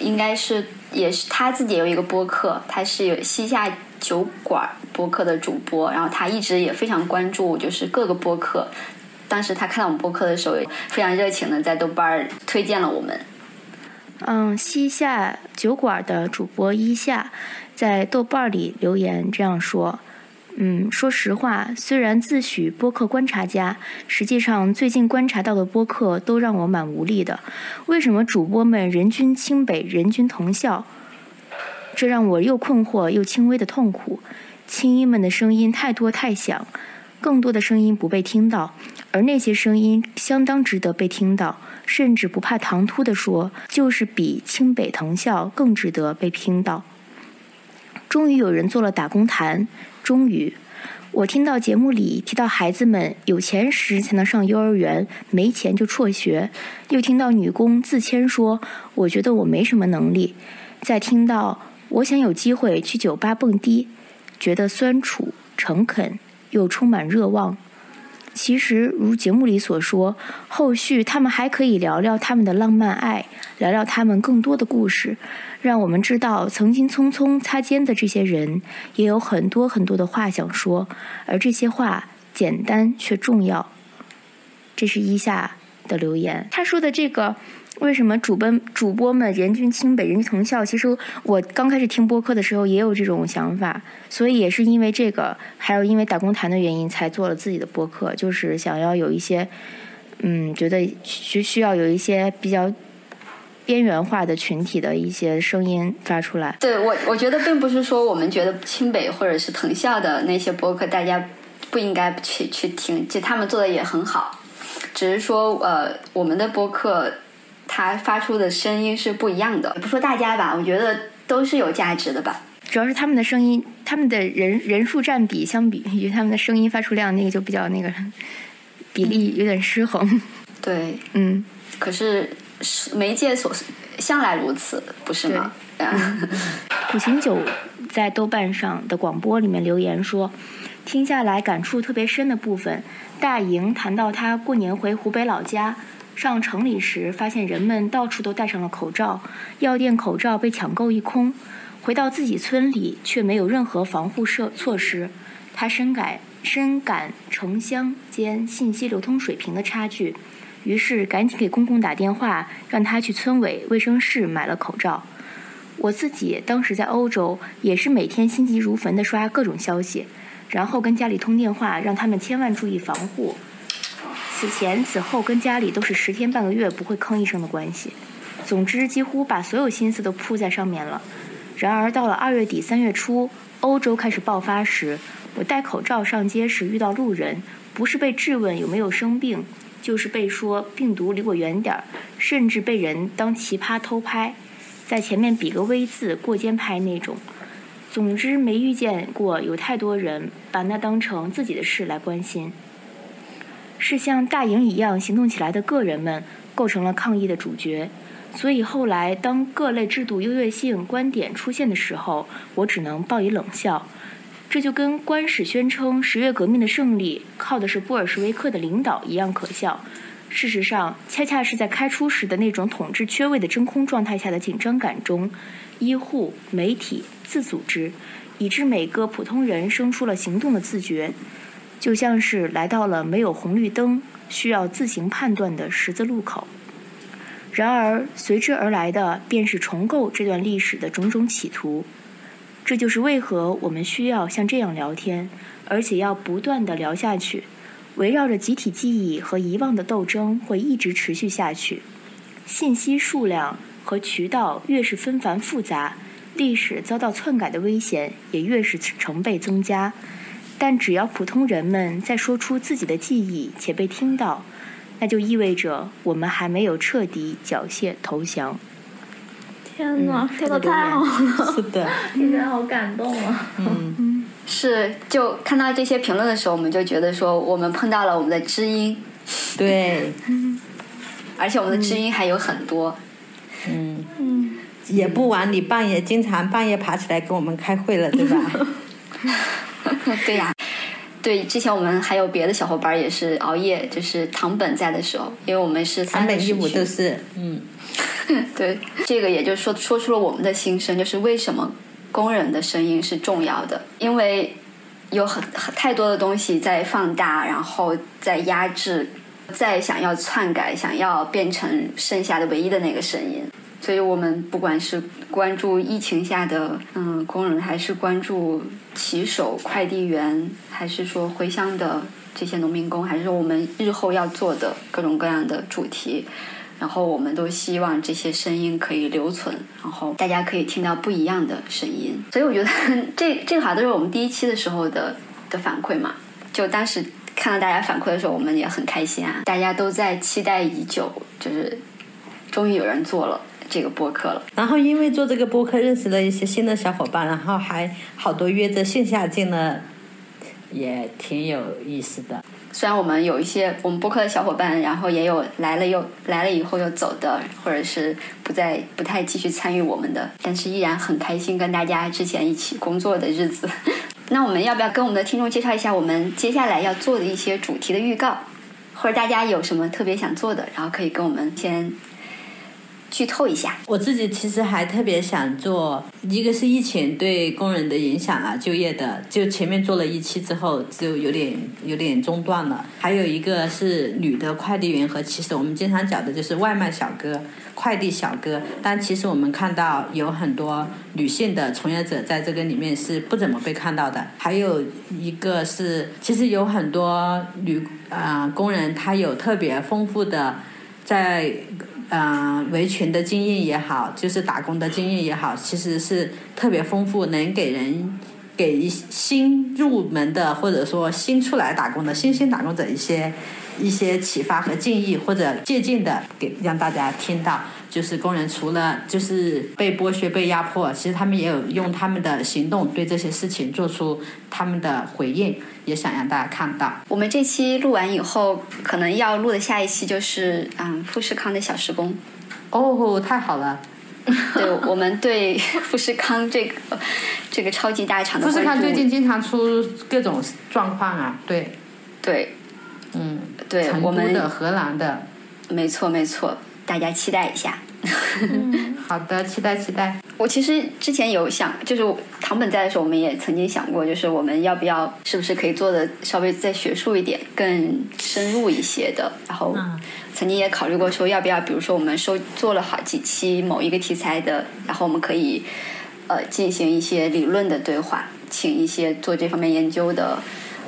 应该是也是他自己有一个播客，他是有西夏酒馆播客的主播，然后他一直也非常关注就是各个播客。当时他看到我们播客的时候，非常热情的在豆瓣推荐了我们。嗯，西夏酒馆的主播一夏。在豆瓣里留言这样说：“嗯，说实话，虽然自诩播客观察家，实际上最近观察到的播客都让我蛮无力的。为什么主播们人均清北，人均同校？这让我又困惑又轻微的痛苦。青音们的声音太多太响，更多的声音不被听到，而那些声音相当值得被听到，甚至不怕唐突的说，就是比清北藤校更值得被听到。”终于有人做了打工谈，终于，我听到节目里提到孩子们有钱时才能上幼儿园，没钱就辍学；又听到女工自谦说：“我觉得我没什么能力。”再听到我想有机会去酒吧蹦迪，觉得酸楚、诚恳又充满热望。其实，如节目里所说，后续他们还可以聊聊他们的浪漫爱，聊聊他们更多的故事，让我们知道曾经匆匆擦肩的这些人，也有很多很多的话想说，而这些话简单却重要。这是一下的留言，他说的这个。为什么主播主播们人均清北人均同校？其实我刚开始听播客的时候也有这种想法，所以也是因为这个，还有因为打工谈的原因，才做了自己的播客，就是想要有一些，嗯，觉得需需要有一些比较边缘化的群体的一些声音发出来。对我，我觉得并不是说我们觉得清北或者是藤校的那些播客大家不应该去去听，其实他们做的也很好，只是说呃，我们的播客。他发出的声音是不一样的，不说大家吧，我觉得都是有价值的吧。主要是他们的声音，他们的人人数占比相比于他们的声音发出量，那个就比较那个比例有点失衡。对，嗯。可是媒介所向来如此，不是吗？苦行酒在豆瓣上的广播里面留言说，听下来感触特别深的部分，大莹谈到他过年回湖北老家。上城里时，发现人们到处都戴上了口罩，药店口罩被抢购一空。回到自己村里，却没有任何防护设措施。他深感深感城乡间信息流通水平的差距，于是赶紧给公公打电话，让他去村委卫生室买了口罩。我自己当时在欧洲，也是每天心急如焚地刷各种消息，然后跟家里通电话，让他们千万注意防护。此前此后跟家里都是十天半个月不会吭一声的关系，总之几乎把所有心思都扑在上面了。然而到了二月底三月初，欧洲开始爆发时，我戴口罩上街时遇到路人，不是被质问有没有生病，就是被说病毒离我远点儿，甚至被人当奇葩偷拍，在前面比个 V 字过肩拍那种。总之没遇见过有太多人把那当成自己的事来关心。是像大营一样行动起来的个人们构成了抗议的主角，所以后来当各类制度优越性观点出现的时候，我只能报以冷笑。这就跟官史宣称十月革命的胜利靠的是布尔什维克的领导一样可笑。事实上，恰恰是在开初时的那种统治缺位的真空状态下的紧张感中，医护、媒体、自组织，以致每个普通人生出了行动的自觉。就像是来到了没有红绿灯、需要自行判断的十字路口。然而，随之而来的便是重构这段历史的种种企图。这就是为何我们需要像这样聊天，而且要不断的聊下去。围绕着集体记忆和遗忘的斗争会一直持续下去。信息数量和渠道越是纷繁复杂，历史遭到篡改的危险也越是成倍增加。但只要普通人们在说出自己的记忆且被听到，那就意味着我们还没有彻底缴械投降。天哪，说的太好了！是的，[LAUGHS] 听起来好感动啊！嗯，是，就看到这些评论的时候，我们就觉得说，我们碰到了我们的知音。对，[LAUGHS] 而且我们的知音还有很多。嗯嗯，也不晚你半夜经常半夜爬起来跟我们开会了，对吧？[LAUGHS] [LAUGHS] 对呀，对，之前我们还有别的小伙伴也是熬夜，就是唐本在的时候，因为我们是三本一五都是，嗯，[LAUGHS] 对，这个也就说说出了我们的心声，就是为什么工人的声音是重要的，因为有很很太多的东西在放大，然后在压制，在想要篡改，想要变成剩下的唯一的那个声音。所以我们不管是关注疫情下的嗯工人，还是关注骑手、快递员，还是说回乡的这些农民工，还是我们日后要做的各种各样的主题，然后我们都希望这些声音可以留存，然后大家可以听到不一样的声音。所以我觉得这这个好像都是我们第一期的时候的的反馈嘛。就当时看到大家反馈的时候，我们也很开心啊，大家都在期待已久，就是终于有人做了。这个播客了，然后因为做这个播客认识了一些新的小伙伴，然后还好多约着线下见了也挺有意思的。虽然我们有一些我们播客的小伙伴，然后也有来了又来了以后又走的，或者是不再不太继续参与我们的，但是依然很开心跟大家之前一起工作的日子。[LAUGHS] 那我们要不要跟我们的听众介绍一下我们接下来要做的一些主题的预告，或者大家有什么特别想做的，然后可以跟我们先。剧透一下，我自己其实还特别想做，一个是疫情对工人的影响啊，就业的，就前面做了一期之后就有点有点中断了。还有一个是女的快递员和其实我们经常讲的就是外卖小哥、快递小哥，但其实我们看到有很多女性的从业者在这个里面是不怎么被看到的。还有一个是，其实有很多女啊工人，她有特别丰富的在。嗯，维权的经验也好，就是打工的经验也好，其实是特别丰富，能给人给新入门的或者说新出来打工的新兴打工者一些一些启发和建议或者借鉴的，给让大家听到。就是工人除了就是被剥削、被压迫，其实他们也有用他们的行动对这些事情做出他们的回应，也想让大家看到。我们这期录完以后，可能要录的下一期就是嗯富士康的小时工。哦，太好了！[LAUGHS] 对，我们对富士康这个这个超级大厂的富士康最近经常出各种状况啊，对，对，嗯，对，我们的荷兰的，没错没错，大家期待一下。[LAUGHS] 好的，期待期待。我其实之前有想，就是唐本在的时候，我们也曾经想过，就是我们要不要，是不是可以做的稍微再学术一点、更深入一些的。然后曾经也考虑过说，要不要，比如说我们收做了好几期某一个题材的，然后我们可以呃进行一些理论的对话，请一些做这方面研究的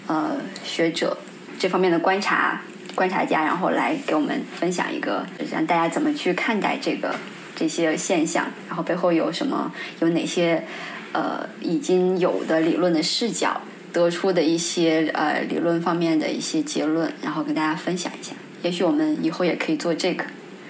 呃学者、这方面的观察。观察家，然后来给我们分享一个，让大家怎么去看待这个这些现象，然后背后有什么，有哪些呃已经有的理论的视角得出的一些呃理论方面的一些结论，然后跟大家分享一下。也许我们以后也可以做这个。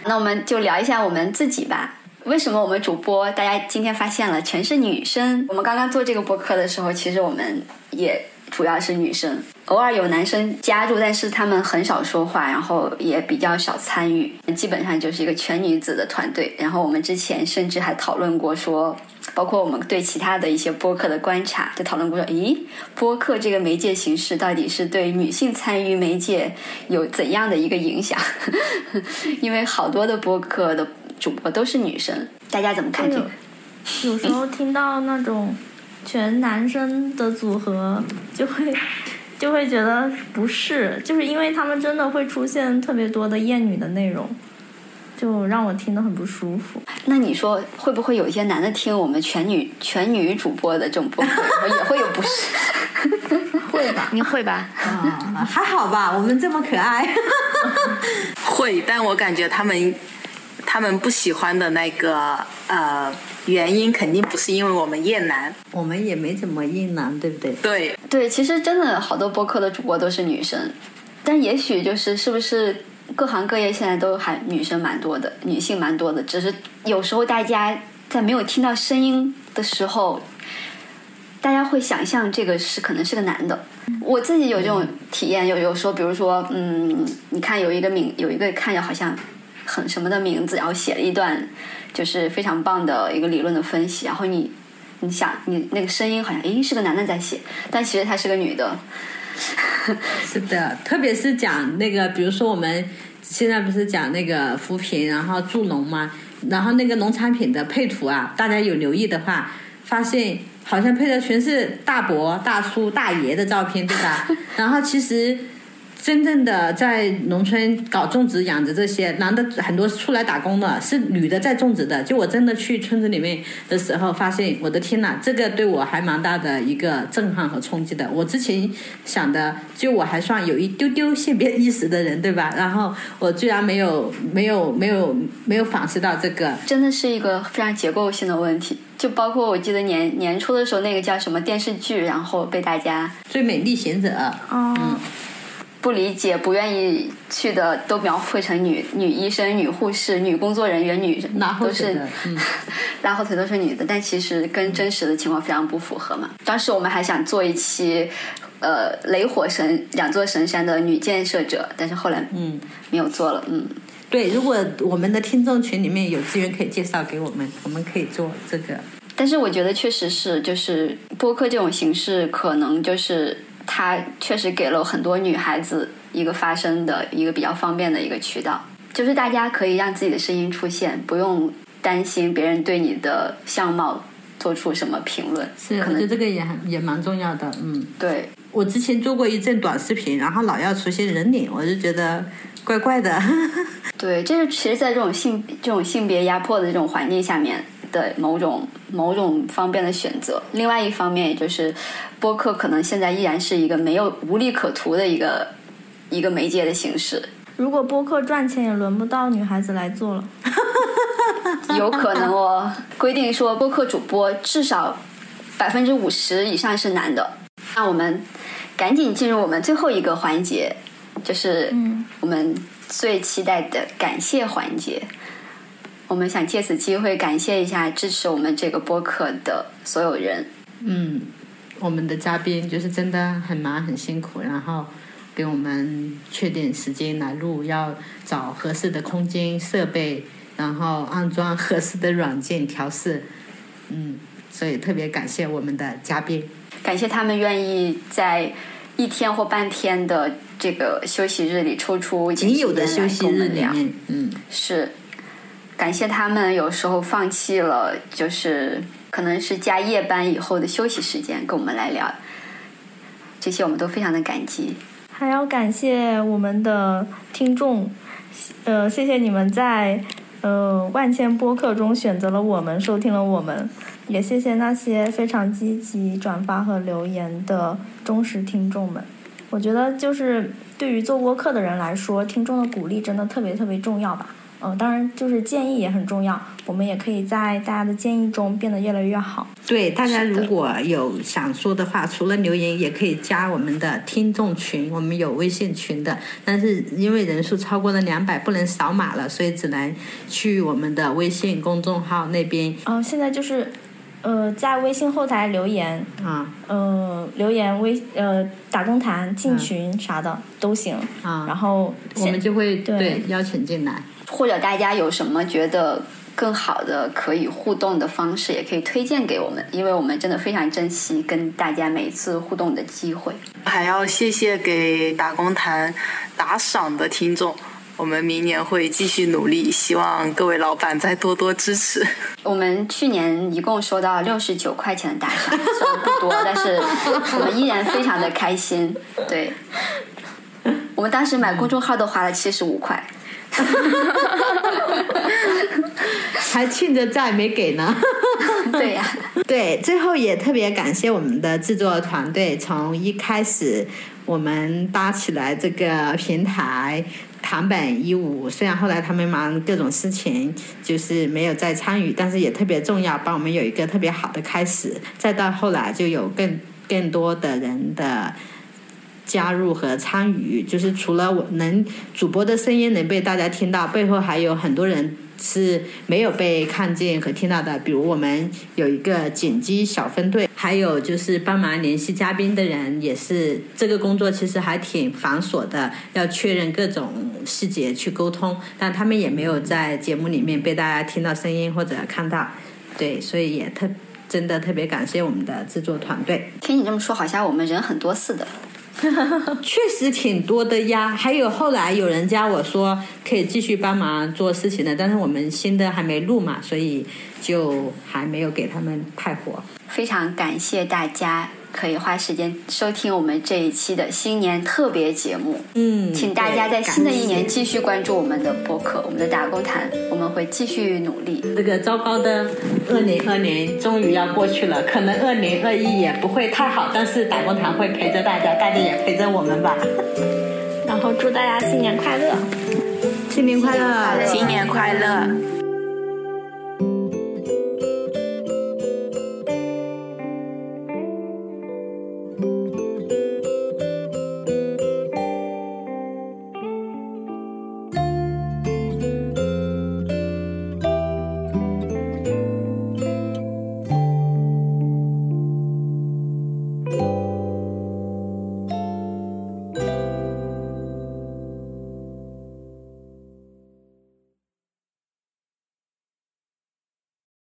那我们就聊一下我们自己吧。为什么我们主播大家今天发现了全是女生？我们刚刚做这个播客的时候，其实我们也。主要是女生，偶尔有男生加入，但是他们很少说话，然后也比较少参与，基本上就是一个全女子的团队。然后我们之前甚至还讨论过，说包括我们对其他的一些播客的观察，就讨论过说，咦，播客这个媒介形式到底是对女性参与媒介有怎样的一个影响？[LAUGHS] 因为好多的播客的主播都是女生，大家怎么看这个？有时候听到那种。全男生的组合就会就会觉得不是，就是因为他们真的会出现特别多的厌女的内容，就让我听得很不舒服。那你说会不会有一些男的听我们全女 [LAUGHS] 全女主播的这种播客，也会有不适？[LAUGHS] 会吧？你会吧？啊，还好吧，我们这么可爱。[LAUGHS] 会，但我感觉他们他们不喜欢的那个呃。原因肯定不是因为我们厌男，我们也没怎么厌男，对不对？对对，其实真的好多播客的主播都是女生，但也许就是是不是各行各业现在都还女生蛮多的，女性蛮多的，只是有时候大家在没有听到声音的时候，大家会想象这个是可能是个男的。我自己有这种体验，有有时候，比如说，嗯，你看有一个名，有一个看着好像很什么的名字，然后写了一段。就是非常棒的一个理论的分析，然后你，你想你那个声音好像诶是个男的在写，但其实他是个女的。[LAUGHS] 是的，特别是讲那个，比如说我们现在不是讲那个扶贫，然后助农吗？然后那个农产品的配图啊，大家有留意的话，发现好像配的全是大伯、大叔、大爷的照片，对吧？[LAUGHS] 然后其实。真正的在农村搞种植养殖这些男的很多出来打工的，是女的在种植的。就我真的去村子里面的时候，发现我的天呐，这个对我还蛮大的一个震撼和冲击的。我之前想的，就我还算有一丢丢性别意识的人，对吧？然后我居然没有没有没有没有反思到这个，真的是一个非常结构性的问题。就包括我记得年年初的时候，那个叫什么电视剧，然后被大家最美历险者，嗯。不理解、不愿意去的都描绘成女女医生、女护士、女工作人员、女都是 [LAUGHS] 拉后腿都是女的，但其实跟真实的情况非常不符合嘛。当时我们还想做一期呃雷火神两座神山的女建设者，但是后来嗯，没有做了。嗯，对，如果我们的听众群里面有资源可以介绍给我们，我们可以做这个。但是我觉得确实是，就是播客这种形式，可能就是它确实给了很多女孩子一个发声的一个比较方便的一个渠道，就是大家可以让自己的声音出现，不用担心别人对你的相貌做出什么评论。是，可能我觉得这个也很也蛮重要的。嗯，对，我之前做过一阵短视频，然后老要出现人脸，我就觉得怪怪的。[LAUGHS] 对，这是其实，在这种性这种性别压迫的这种环境下面的某种某种方便的选择。另外一方面，也就是播客可能现在依然是一个没有无利可图的一个一个媒介的形式，如果播客赚钱，也轮不到女孩子来做了。[LAUGHS] 有可能哦。规定说，播客主播至少百分之五十以上是男的。那我们赶紧进入我们最后一个环节，就是我们最期待的感谢环节。我们想借此机会感谢一下支持我们这个播客的所有人。嗯，我们的嘉宾就是真的很忙很辛苦，然后给我们确定时间来录，要找合适的空间设备，然后安装合适的软件调试。嗯，所以特别感谢我们的嘉宾。感谢他们愿意在一天或半天的这个休息日里抽出仅有的休息。日里面，嗯，是感谢他们有时候放弃了，就是可能是加夜班以后的休息时间，跟我们来聊。这些我们都非常的感激。还要感谢我们的听众，呃，谢谢你们在呃万千播客中选择了我们，收听了我们，也谢谢那些非常积极转发和留言的忠实听众们。我觉得就是对于做播客的人来说，听众的鼓励真的特别特别重要吧。嗯、当然就是建议也很重要，我们也可以在大家的建议中变得越来越好。对，大家如果有想说的话，除了留言，也可以加我们的听众群，我们有微信群的，但是因为人数超过了两百，不能扫码了，所以只能去我们的微信公众号那边嗯、现在就是呃在微信后台留言，啊呃，留言微呃打工谈进群啥的、都行，啊，然后我们就会对对邀请进来。或者大家有什么觉得更好的可以互动的方式，也可以推荐给我们，因为我们真的非常珍惜跟大家每一次互动的机会。还要谢谢给打工谈打赏的听众，我们明年会继续努力，希望各位老板再多多支持。我们去年一共收到六十九块钱的打赏，虽然不多，但是我们依然非常的开心。对，我们当时买公众号都花了七十五块。[LAUGHS] 还欠着债没给呢。[LAUGHS] 对呀、[LAUGHS] 对，最后也特别感谢我们的制作团队，从一开始我们搭起来这个平台。堂本一五，虽然后来他们忙各种事情，就是没有再参与，但是也特别重要，帮我们有一个特别好的开始。再到后来，就有更更多的人的加入和参与，就是除了我能主播的声音能被大家听到，背后还有很多人是没有被看见和听到的。比如我们有一个剪辑小分队，还有就是帮忙联系嘉宾的人，也是这个工作其实还挺繁琐的，要确认各种细节去沟通，但他们也没有在节目里面被大家听到声音或者看到。对，所以也特真的特别感谢我们的制作团队。听你这么说，好像我们人很多似的。[LAUGHS] 确实挺多的呀，还有后来有人加我说可以继续帮忙做事情的，但是我们新的还没录嘛，所以就还没有给他们派活。非常感谢大家可以花时间收听我们这一期的新年特别节目。嗯，请大家在新的一年继续关注我们的播客，我们的打工谈，我们会继续努力。这个糟糕的二零二年终于要过去了，可能二零二一也不会太好，但是打工团会陪着大家，大家也陪着我们吧。[LAUGHS] 然后祝大家新年快乐。新年快乐！新年快乐！